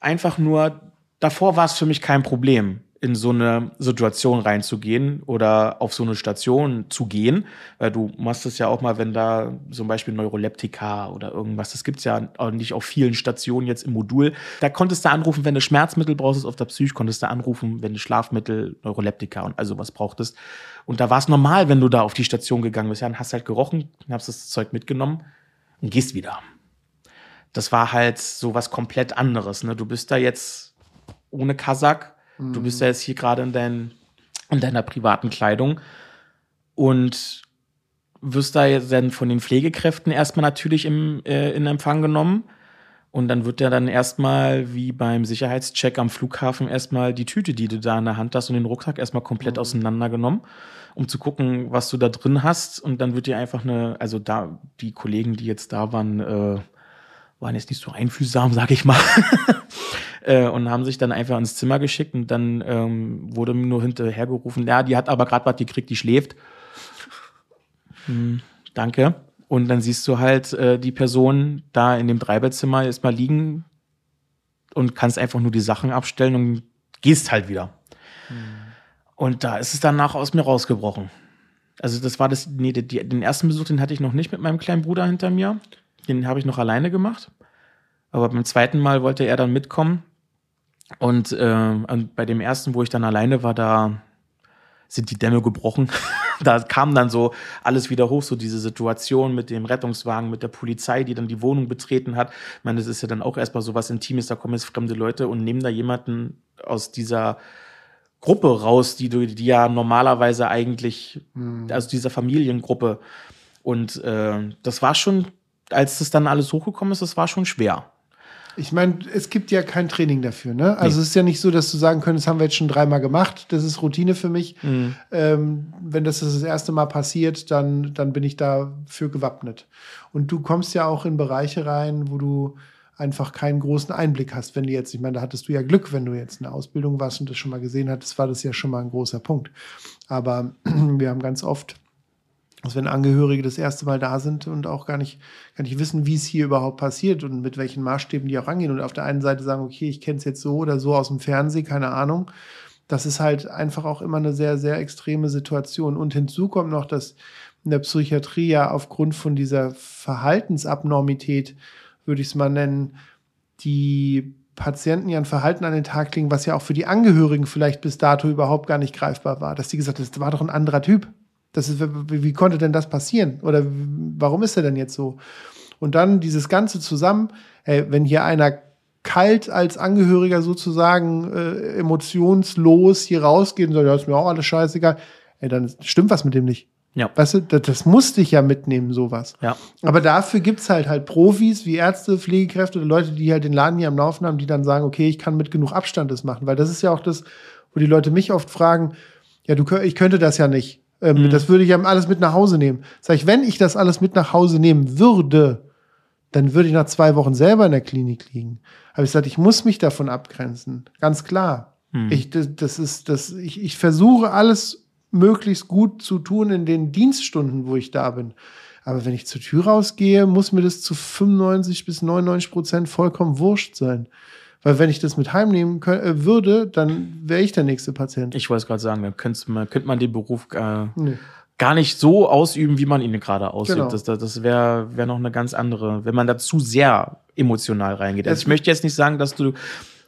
einfach nur, davor war es für mich kein Problem, in so eine Situation reinzugehen oder auf so eine Station zu gehen, weil du machst es ja auch mal, wenn da zum Beispiel Neuroleptika oder irgendwas, das gibt's ja nicht auf vielen Stationen jetzt im Modul. Da konntest du anrufen, wenn du Schmerzmittel brauchst, auf der Psych konntest du anrufen, wenn du Schlafmittel, Neuroleptika und also was brauchtest. Und da war es normal, wenn du da auf die Station gegangen bist. Ja, dann hast halt gerochen, hast das Zeug mitgenommen und gehst wieder das war halt so was komplett anderes. Ne? Du bist da jetzt ohne Kasach, mhm. du bist da jetzt hier gerade in, dein, in deiner privaten Kleidung und wirst da jetzt dann von den Pflegekräften erstmal natürlich im, äh, in Empfang genommen. Und dann wird ja dann erstmal, wie beim Sicherheitscheck am Flughafen, erstmal die Tüte, die du da in der Hand hast und den Rucksack erstmal komplett mhm. auseinandergenommen, um zu gucken, was du da drin hast. Und dann wird dir einfach eine, also da, die Kollegen, die jetzt da waren, äh, waren jetzt nicht so einfühlsam, sag ich mal. äh, und haben sich dann einfach ins Zimmer geschickt und dann ähm, wurde mir nur hinterhergerufen, ja, die hat aber gerade was gekriegt, die schläft. Hm, danke. Und dann siehst du halt äh, die Person da in dem Dreibettzimmer erstmal liegen und kannst einfach nur die Sachen abstellen und gehst halt wieder. Hm. Und da ist es danach aus mir rausgebrochen. Also das war das, nee, die, den ersten Besuch, den hatte ich noch nicht mit meinem kleinen Bruder hinter mir. Den habe ich noch alleine gemacht. Aber beim zweiten Mal wollte er dann mitkommen. Und äh, bei dem ersten, wo ich dann alleine war, da sind die Dämme gebrochen. da kam dann so alles wieder hoch, so diese Situation mit dem Rettungswagen, mit der Polizei, die dann die Wohnung betreten hat. Ich meine, das ist ja dann auch erstmal so was Intimes, da kommen jetzt fremde Leute und nehmen da jemanden aus dieser Gruppe raus, die du, die ja normalerweise eigentlich, mhm. also dieser Familiengruppe. Und äh, das war schon als das dann alles hochgekommen ist, das war schon schwer. Ich meine, es gibt ja kein Training dafür, ne? Also nee. es ist ja nicht so, dass du sagen könntest, das haben wir jetzt schon dreimal gemacht, das ist Routine für mich. Mhm. Ähm, wenn das das erste Mal passiert, dann, dann bin ich dafür gewappnet. Und du kommst ja auch in Bereiche rein, wo du einfach keinen großen Einblick hast. Wenn du jetzt, ich meine, da hattest du ja Glück, wenn du jetzt in der Ausbildung warst und das schon mal gesehen hattest, war das ja schon mal ein großer Punkt. Aber wir haben ganz oft dass wenn Angehörige das erste Mal da sind und auch gar nicht, gar nicht wissen, wie es hier überhaupt passiert und mit welchen Maßstäben die auch rangehen und auf der einen Seite sagen, okay, ich kenne es jetzt so oder so aus dem Fernsehen, keine Ahnung. Das ist halt einfach auch immer eine sehr, sehr extreme Situation. Und hinzu kommt noch, dass in der Psychiatrie ja aufgrund von dieser Verhaltensabnormität, würde ich es mal nennen, die Patienten ja ein Verhalten an den Tag legen, was ja auch für die Angehörigen vielleicht bis dato überhaupt gar nicht greifbar war. Dass die gesagt haben, das war doch ein anderer Typ. Das ist, wie, wie konnte denn das passieren? Oder warum ist er denn jetzt so? Und dann dieses Ganze zusammen, ey, wenn hier einer kalt als Angehöriger sozusagen äh, emotionslos hier rausgeht und sagt, ja, ist mir auch alles scheißegal, ey, dann stimmt was mit dem nicht. Ja. Weißt du, das, das musste ich ja mitnehmen, sowas. Ja. Aber dafür gibt's halt halt Profis wie Ärzte, Pflegekräfte oder Leute, die halt den Laden hier am Laufen haben, die dann sagen, okay, ich kann mit genug Abstand das machen. Weil das ist ja auch das, wo die Leute mich oft fragen, ja, du, ich könnte das ja nicht. Ähm, mhm. Das würde ich ja alles mit nach Hause nehmen. Sag ich, wenn ich das alles mit nach Hause nehmen würde, dann würde ich nach zwei Wochen selber in der Klinik liegen. Habe ich gesagt, ich muss mich davon abgrenzen. Ganz klar. Mhm. Ich, das, das ist, das, ich, ich versuche alles möglichst gut zu tun in den Dienststunden, wo ich da bin. Aber wenn ich zur Tür rausgehe, muss mir das zu 95 bis 99 Prozent vollkommen wurscht sein. Weil wenn ich das mit heimnehmen können, äh, würde, dann wäre ich der nächste Patient. Ich wollte es gerade sagen, dann könnte man, könnte man den Beruf äh, nee. gar nicht so ausüben, wie man ihn gerade ausübt. Genau. Das, das wäre wär noch eine ganz andere, wenn man da zu sehr emotional reingeht. Also ich möchte jetzt nicht sagen, dass du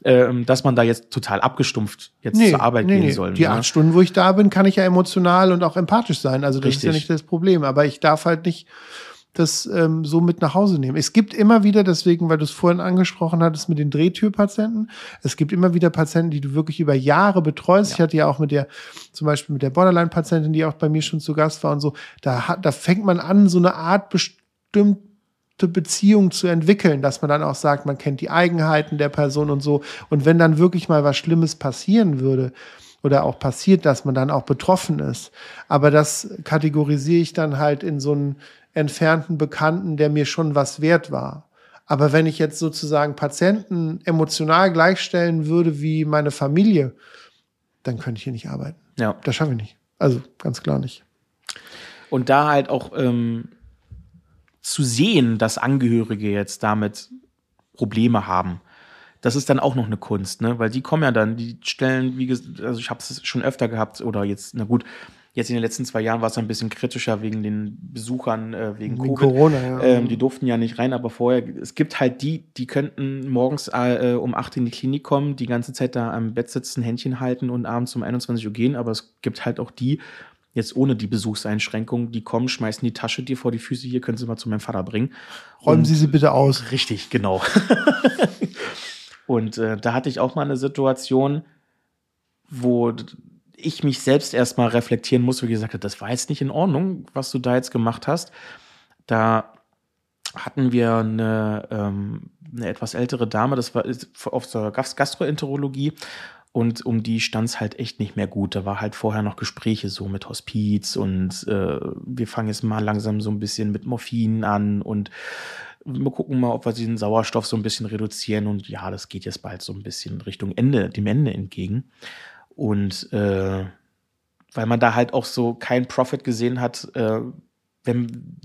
ähm, dass man da jetzt total abgestumpft jetzt nee, zur Arbeit nee, gehen soll. Die ne? acht Stunden, wo ich da bin, kann ich ja emotional und auch empathisch sein. Also das Richtig. ist ja nicht das Problem. Aber ich darf halt nicht das ähm, so mit nach Hause nehmen. Es gibt immer wieder, deswegen, weil du es vorhin angesprochen hattest mit den Drehtürpatienten, es gibt immer wieder Patienten, die du wirklich über Jahre betreust. Ja. Ich hatte ja auch mit der, zum Beispiel mit der Borderline-Patientin, die auch bei mir schon zu Gast war und so, da, hat, da fängt man an, so eine Art bestimmt Beziehung zu entwickeln, dass man dann auch sagt, man kennt die Eigenheiten der Person und so. Und wenn dann wirklich mal was Schlimmes passieren würde oder auch passiert, dass man dann auch betroffen ist. Aber das kategorisiere ich dann halt in so einen entfernten Bekannten, der mir schon was wert war. Aber wenn ich jetzt sozusagen Patienten emotional gleichstellen würde wie meine Familie, dann könnte ich hier nicht arbeiten. Ja. Das schaffe ich nicht. Also ganz klar nicht. Und da halt auch ähm, zu sehen, dass Angehörige jetzt damit Probleme haben, das ist dann auch noch eine Kunst, ne? Weil die kommen ja dann, die stellen, wie gesagt, also ich habe es schon öfter gehabt oder jetzt, na gut, Jetzt in den letzten zwei Jahren war es ein bisschen kritischer wegen den Besuchern, äh, wegen, wegen Corona. Ja. Ähm, die durften ja nicht rein, aber vorher, es gibt halt die, die könnten morgens äh, um acht in die Klinik kommen, die ganze Zeit da am Bett sitzen, Händchen halten und abends um 21 Uhr gehen, aber es gibt halt auch die, jetzt ohne die Besuchseinschränkung, die kommen, schmeißen die Tasche dir vor die Füße, hier können Sie mal zu meinem Vater bringen. Räumen und, Sie sie bitte aus. Richtig, genau. und äh, da hatte ich auch mal eine Situation, wo ich mich selbst erstmal reflektieren muss, wie gesagt, das war jetzt nicht in Ordnung, was du da jetzt gemacht hast. Da hatten wir eine, ähm, eine etwas ältere Dame, das war auf der Gastroenterologie und um die stand es halt echt nicht mehr gut. Da war halt vorher noch Gespräche so mit Hospiz und äh, wir fangen jetzt mal langsam so ein bisschen mit Morphin an und wir gucken mal, ob wir den Sauerstoff so ein bisschen reduzieren und ja, das geht jetzt bald so ein bisschen Richtung Ende, dem Ende entgegen. Und äh, weil man da halt auch so keinen Profit gesehen hat, äh, wenn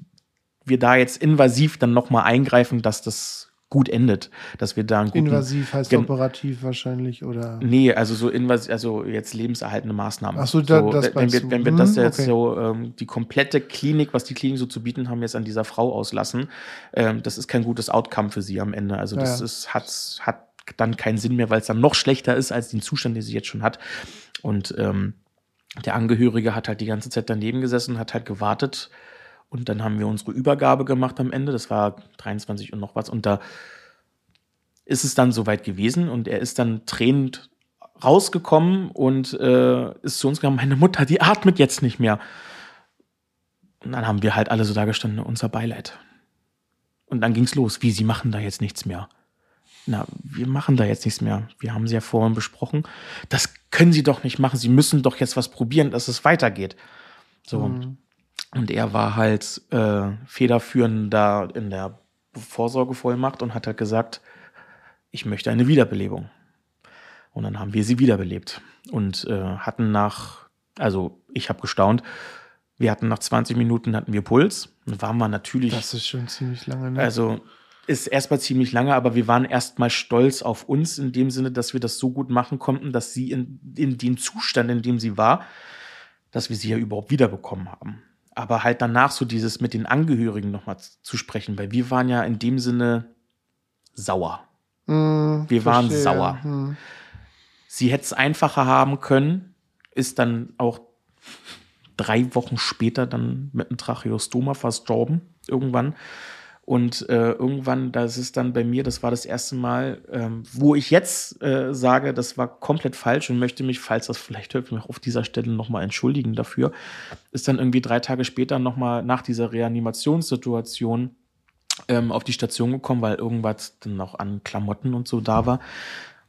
wir da jetzt invasiv dann nochmal eingreifen, dass das gut endet, dass wir da einen guten, Invasiv heißt Gen operativ wahrscheinlich oder? Nee, also so invasiv, also jetzt lebenserhaltende Maßnahmen. Ach so, da, so das wenn wir, wenn wir das hm, jetzt okay. so ähm, die komplette Klinik, was die Klinik so zu bieten haben, jetzt an dieser Frau auslassen, ähm, das ist kein gutes Outcome für sie am Ende. Also das ja. ist hat hat dann keinen Sinn mehr, weil es dann noch schlechter ist als den Zustand, den sie jetzt schon hat. Und ähm, der Angehörige hat halt die ganze Zeit daneben gesessen, hat halt gewartet. Und dann haben wir unsere Übergabe gemacht am Ende. Das war 23 und noch was. Und da ist es dann soweit gewesen. Und er ist dann tränend rausgekommen und äh, ist zu uns gegangen, meine Mutter, die atmet jetzt nicht mehr. Und dann haben wir halt alle so da gestanden, unser Beileid. Und dann ging's los. Wie, sie machen da jetzt nichts mehr? Na, wir machen da jetzt nichts mehr. Wir haben sie ja vorhin besprochen. Das können sie doch nicht machen. Sie müssen doch jetzt was probieren, dass es weitergeht. So. Mhm. Und er war halt äh, federführend da in der Vorsorgevollmacht und hat halt gesagt, ich möchte eine Wiederbelebung. Und dann haben wir sie wiederbelebt und äh, hatten nach, also ich habe gestaunt, wir hatten nach 20 Minuten hatten wir Puls. Und waren wir natürlich. Das ist schon ziemlich lange, ne? Also ist erstmal ziemlich lange, aber wir waren erstmal stolz auf uns in dem Sinne, dass wir das so gut machen konnten, dass sie in, in dem Zustand, in dem sie war, dass wir sie ja überhaupt wiederbekommen haben. Aber halt danach so dieses mit den Angehörigen nochmal zu sprechen, weil wir waren ja in dem Sinne sauer. Mm, wir waren verstehe. sauer. Mm. Sie hätte es einfacher haben können, ist dann auch drei Wochen später dann mit einem Tracheostoma verstorben, irgendwann. Und äh, irgendwann, das ist dann bei mir, das war das erste Mal, ähm, wo ich jetzt äh, sage, das war komplett falsch und möchte mich, falls das vielleicht hört, mich auf dieser Stelle nochmal entschuldigen dafür, ist dann irgendwie drei Tage später nochmal nach dieser Reanimationssituation ähm, auf die Station gekommen, weil irgendwas dann noch an Klamotten und so da war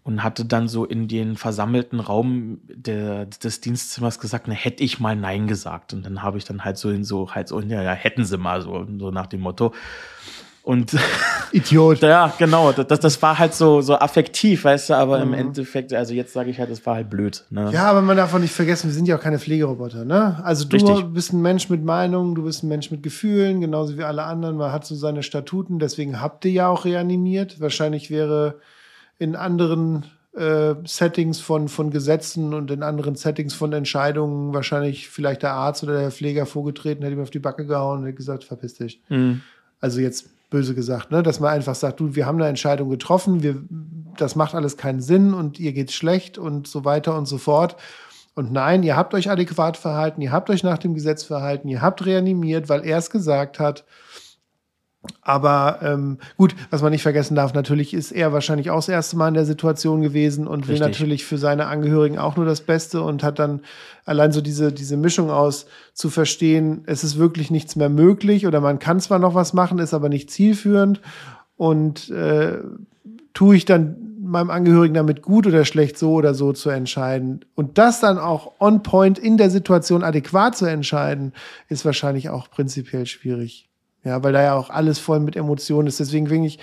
und hatte dann so in den versammelten Raum der, des Dienstzimmers gesagt, na, hätte ich mal Nein gesagt. Und dann habe ich dann halt so in so, halt so, ja, ja, hätten sie mal so, so nach dem Motto. Und Idiot. ja, genau. Das, das war halt so, so affektiv, weißt du, aber mhm. im Endeffekt, also jetzt sage ich halt, es war halt blöd. Ne? Ja, aber man darf auch nicht vergessen, wir sind ja auch keine Pflegeroboter, ne? Also du Richtig. bist ein Mensch mit Meinungen, du bist ein Mensch mit Gefühlen, genauso wie alle anderen. Man hat so seine Statuten, deswegen habt ihr ja auch reanimiert. Wahrscheinlich wäre in anderen äh, Settings von, von Gesetzen und in anderen Settings von Entscheidungen wahrscheinlich vielleicht der Arzt oder der Pfleger vorgetreten, hätte ihm auf die Backe gehauen und hätte gesagt, verpiss dich. Mhm. Also jetzt böse gesagt, ne? dass man einfach sagt, du, wir haben eine Entscheidung getroffen, wir, das macht alles keinen Sinn und ihr geht's schlecht und so weiter und so fort. Und nein, ihr habt euch adäquat verhalten, ihr habt euch nach dem Gesetz verhalten, ihr habt reanimiert, weil er es gesagt hat. Aber ähm, gut, was man nicht vergessen darf, natürlich ist er wahrscheinlich auch das erste Mal in der Situation gewesen und Richtig. will natürlich für seine Angehörigen auch nur das Beste und hat dann allein so diese, diese Mischung aus zu verstehen, es ist wirklich nichts mehr möglich oder man kann zwar noch was machen, ist aber nicht zielführend und äh, tue ich dann meinem Angehörigen damit gut oder schlecht so oder so zu entscheiden. Und das dann auch on point in der Situation adäquat zu entscheiden, ist wahrscheinlich auch prinzipiell schwierig. Ja, weil da ja auch alles voll mit Emotionen ist. Deswegen finde ich,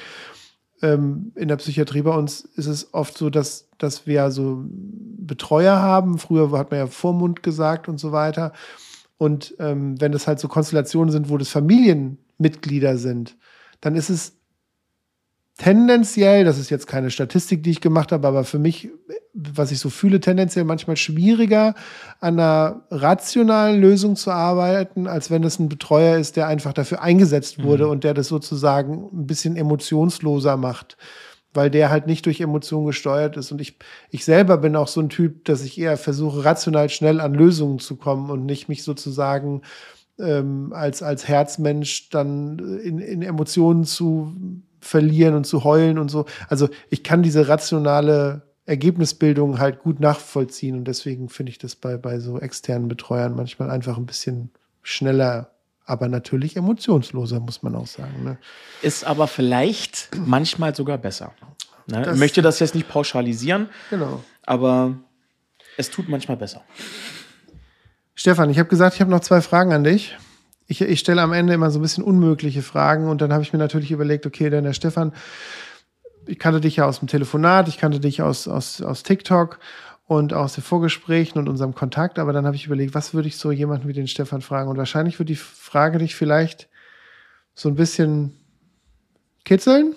ähm, in der Psychiatrie bei uns ist es oft so, dass, dass wir so Betreuer haben. Früher hat man ja Vormund gesagt und so weiter. Und ähm, wenn das halt so Konstellationen sind, wo das Familienmitglieder sind, dann ist es tendenziell, das ist jetzt keine Statistik, die ich gemacht habe, aber für mich, was ich so fühle, tendenziell manchmal schwieriger, an einer rationalen Lösung zu arbeiten, als wenn es ein Betreuer ist, der einfach dafür eingesetzt wurde mhm. und der das sozusagen ein bisschen emotionsloser macht, weil der halt nicht durch Emotionen gesteuert ist. Und ich, ich selber bin auch so ein Typ, dass ich eher versuche, rational schnell an Lösungen zu kommen und nicht mich sozusagen ähm, als, als Herzmensch dann in, in Emotionen zu verlieren und zu heulen und so. Also ich kann diese rationale Ergebnisbildung halt gut nachvollziehen und deswegen finde ich das bei, bei so externen Betreuern manchmal einfach ein bisschen schneller, aber natürlich emotionsloser, muss man auch sagen. Ne? Ist aber vielleicht manchmal sogar besser. Ne? Ich möchte das jetzt nicht pauschalisieren, genau. aber es tut manchmal besser. Stefan, ich habe gesagt, ich habe noch zwei Fragen an dich ich, ich stelle am Ende immer so ein bisschen unmögliche Fragen und dann habe ich mir natürlich überlegt, okay, denn der Stefan, ich kannte dich ja aus dem Telefonat, ich kannte dich aus, aus, aus TikTok und aus den Vorgesprächen und unserem Kontakt, aber dann habe ich überlegt, was würde ich so jemanden wie den Stefan fragen? Und wahrscheinlich würde die Frage dich vielleicht so ein bisschen kitzeln.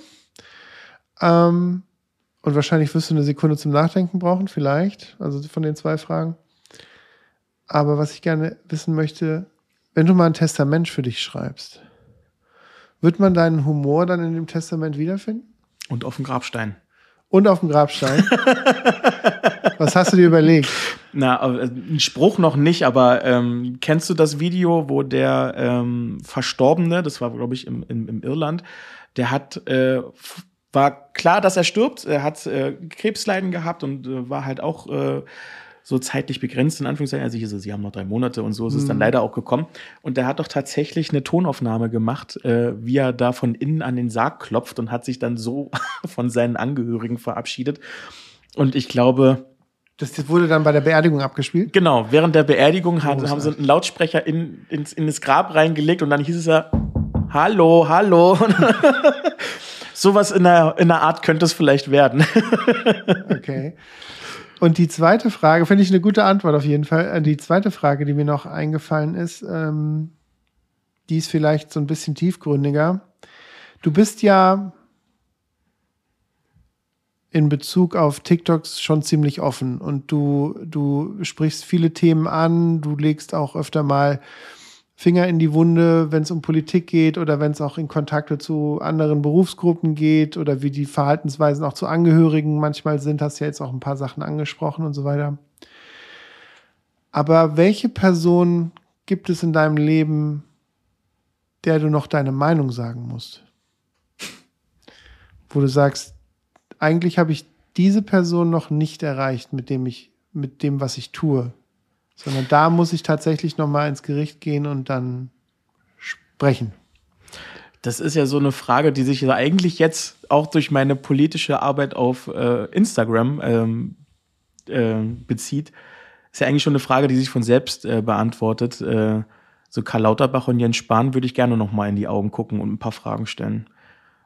Ähm, und wahrscheinlich wirst du eine Sekunde zum Nachdenken brauchen, vielleicht, also von den zwei Fragen. Aber was ich gerne wissen möchte, wenn du mal ein Testament für dich schreibst, wird man deinen Humor dann in dem Testament wiederfinden? Und auf dem Grabstein. Und auf dem Grabstein. Was hast du dir überlegt? Na, äh, ein Spruch noch nicht, aber ähm, kennst du das Video, wo der ähm, Verstorbene, das war, glaube ich, im, im, im Irland, der hat äh, war klar, dass er stirbt. Er hat äh, Krebsleiden gehabt und äh, war halt auch äh, so zeitlich begrenzt, in Anführungszeichen. Also ich so, sie haben noch drei Monate und so ist es dann mhm. leider auch gekommen. Und der hat doch tatsächlich eine Tonaufnahme gemacht, äh, wie er da von innen an den Sarg klopft und hat sich dann so von seinen Angehörigen verabschiedet. Und ich glaube, das wurde dann bei der Beerdigung abgespielt? Genau, während der Beerdigung hat, haben sie einen Lautsprecher in, ins, in das Grab reingelegt und dann hieß es ja, hallo, hallo. Sowas in der, in der Art könnte es vielleicht werden. okay. Und die zweite Frage, finde ich eine gute Antwort auf jeden Fall. Äh, die zweite Frage, die mir noch eingefallen ist, ähm, die ist vielleicht so ein bisschen tiefgründiger. Du bist ja in Bezug auf TikToks schon ziemlich offen und du, du sprichst viele Themen an, du legst auch öfter mal Finger in die Wunde, wenn es um Politik geht oder wenn es auch in Kontakte zu anderen Berufsgruppen geht oder wie die Verhaltensweisen auch zu Angehörigen manchmal sind. Hast ja jetzt auch ein paar Sachen angesprochen und so weiter. Aber welche Person gibt es in deinem Leben, der du noch deine Meinung sagen musst? Wo du sagst, eigentlich habe ich diese Person noch nicht erreicht, mit dem ich, mit dem, was ich tue. Sondern da muss ich tatsächlich nochmal ins Gericht gehen und dann sprechen. Das ist ja so eine Frage, die sich eigentlich jetzt auch durch meine politische Arbeit auf äh, Instagram ähm, äh, bezieht. Ist ja eigentlich schon eine Frage, die sich von selbst äh, beantwortet. Äh, so Karl Lauterbach und Jens Spahn würde ich gerne noch mal in die Augen gucken und ein paar Fragen stellen.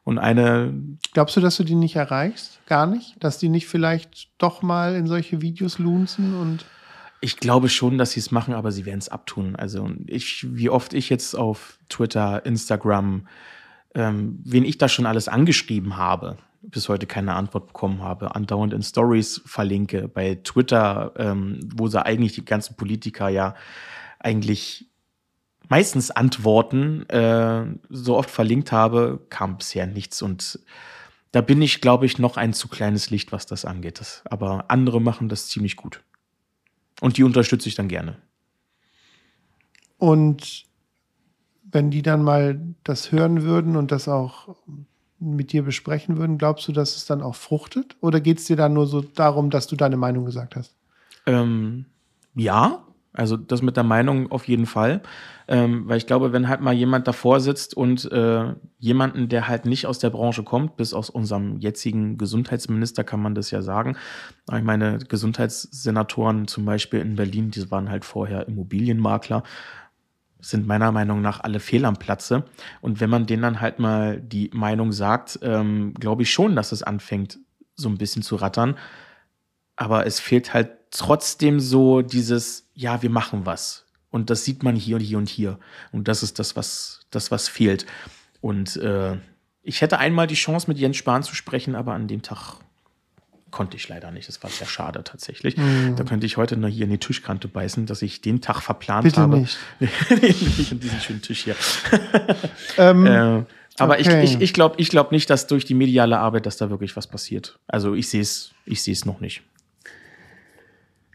Und eine. Glaubst du, dass du die nicht erreichst? Gar nicht? Dass die nicht vielleicht doch mal in solche Videos lunzen und. Ich glaube schon, dass sie es machen, aber sie werden es abtun. Also ich, wie oft ich jetzt auf Twitter, Instagram, ähm, wen ich da schon alles angeschrieben habe, bis heute keine Antwort bekommen habe, andauernd in Stories verlinke, bei Twitter, ähm, wo sie eigentlich die ganzen Politiker ja eigentlich meistens antworten, äh, so oft verlinkt habe, kam bisher nichts und da bin ich, glaube ich, noch ein zu kleines Licht, was das angeht. Das, aber andere machen das ziemlich gut. Und die unterstütze ich dann gerne. Und wenn die dann mal das hören würden und das auch mit dir besprechen würden, glaubst du, dass es dann auch fruchtet? Oder geht es dir dann nur so darum, dass du deine Meinung gesagt hast? Ähm, ja, also das mit der Meinung auf jeden Fall. Ähm, weil ich glaube, wenn halt mal jemand davor sitzt und äh, jemanden, der halt nicht aus der Branche kommt, bis aus unserem jetzigen Gesundheitsminister kann man das ja sagen. Ich meine, Gesundheitssenatoren zum Beispiel in Berlin, die waren halt vorher Immobilienmakler sind meiner Meinung nach alle fehl am Platze. Und wenn man denen dann halt mal die Meinung sagt, ähm, glaube ich schon, dass es anfängt, so ein bisschen zu rattern. Aber es fehlt halt trotzdem so dieses, ja, wir machen was. Und das sieht man hier und hier und hier. Und das ist das, was, das, was fehlt. Und äh, ich hätte einmal die Chance, mit Jens Spahn zu sprechen, aber an dem Tag konnte ich leider nicht. Das war sehr schade tatsächlich. Mm. Da könnte ich heute noch hier in die Tischkante beißen, dass ich den Tag verplant Bitte habe. Nicht. nicht an diesen schönen Tisch hier. ähm, äh, aber okay. ich, ich, ich glaube ich glaub nicht, dass durch die mediale Arbeit, dass da wirklich was passiert. Also ich sehe es ich sehe es noch nicht.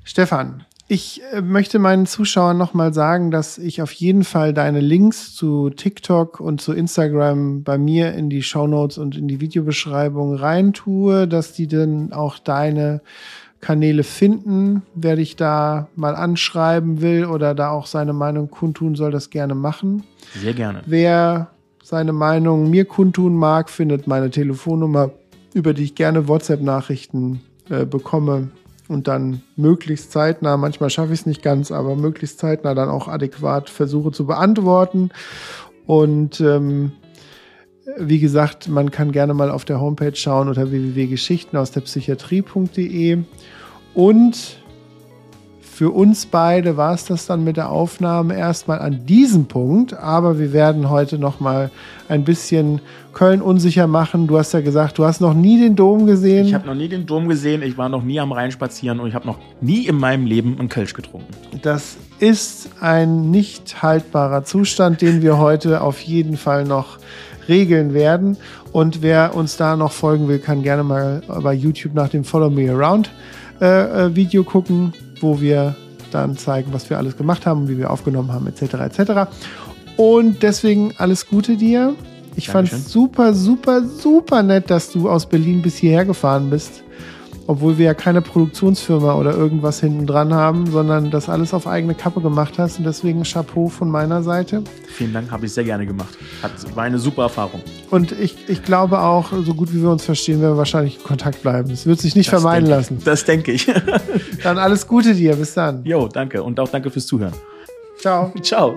Stefan, ich äh, möchte meinen Zuschauern nochmal sagen, dass ich auf jeden Fall deine Links zu TikTok und zu Instagram bei mir in die Show Notes und in die Videobeschreibung reintue, dass die dann auch deine Kanäle finden. Wer dich da mal anschreiben will oder da auch seine Meinung kundtun soll, das gerne machen. Sehr gerne. Wer seine Meinung mir kundtun mag, findet meine Telefonnummer, über die ich gerne WhatsApp-Nachrichten äh, bekomme und dann möglichst zeitnah, manchmal schaffe ich es nicht ganz, aber möglichst zeitnah dann auch adäquat versuche zu beantworten. Und ähm, wie gesagt, man kann gerne mal auf der Homepage schauen unter www.geschichten Psychiatrie.de. Und für uns beide war es das dann mit der Aufnahme erstmal an diesem Punkt, aber wir werden heute noch mal ein bisschen Köln unsicher machen. Du hast ja gesagt, du hast noch nie den Dom gesehen. Ich habe noch nie den Dom gesehen, ich war noch nie am Rhein spazieren und ich habe noch nie in meinem Leben einen Kölsch getrunken. Das ist ein nicht haltbarer Zustand, den wir heute auf jeden Fall noch regeln werden. Und wer uns da noch folgen will, kann gerne mal bei YouTube nach dem Follow Me Around äh, äh Video gucken wo wir dann zeigen, was wir alles gemacht haben, wie wir aufgenommen haben, etc. etc. Und deswegen alles Gute dir. Ich fand es super, super, super nett, dass du aus Berlin bis hierher gefahren bist obwohl wir ja keine Produktionsfirma oder irgendwas hinten dran haben, sondern das alles auf eigene Kappe gemacht hast. Und deswegen Chapeau von meiner Seite. Vielen Dank, habe ich sehr gerne gemacht. Hat, war eine super Erfahrung. Und ich, ich glaube auch, so gut wie wir uns verstehen, werden wir wahrscheinlich in Kontakt bleiben. Es wird sich nicht das vermeiden lassen. Das denke ich. dann alles Gute dir. Bis dann. Jo, danke. Und auch danke fürs Zuhören. Ciao. Ciao.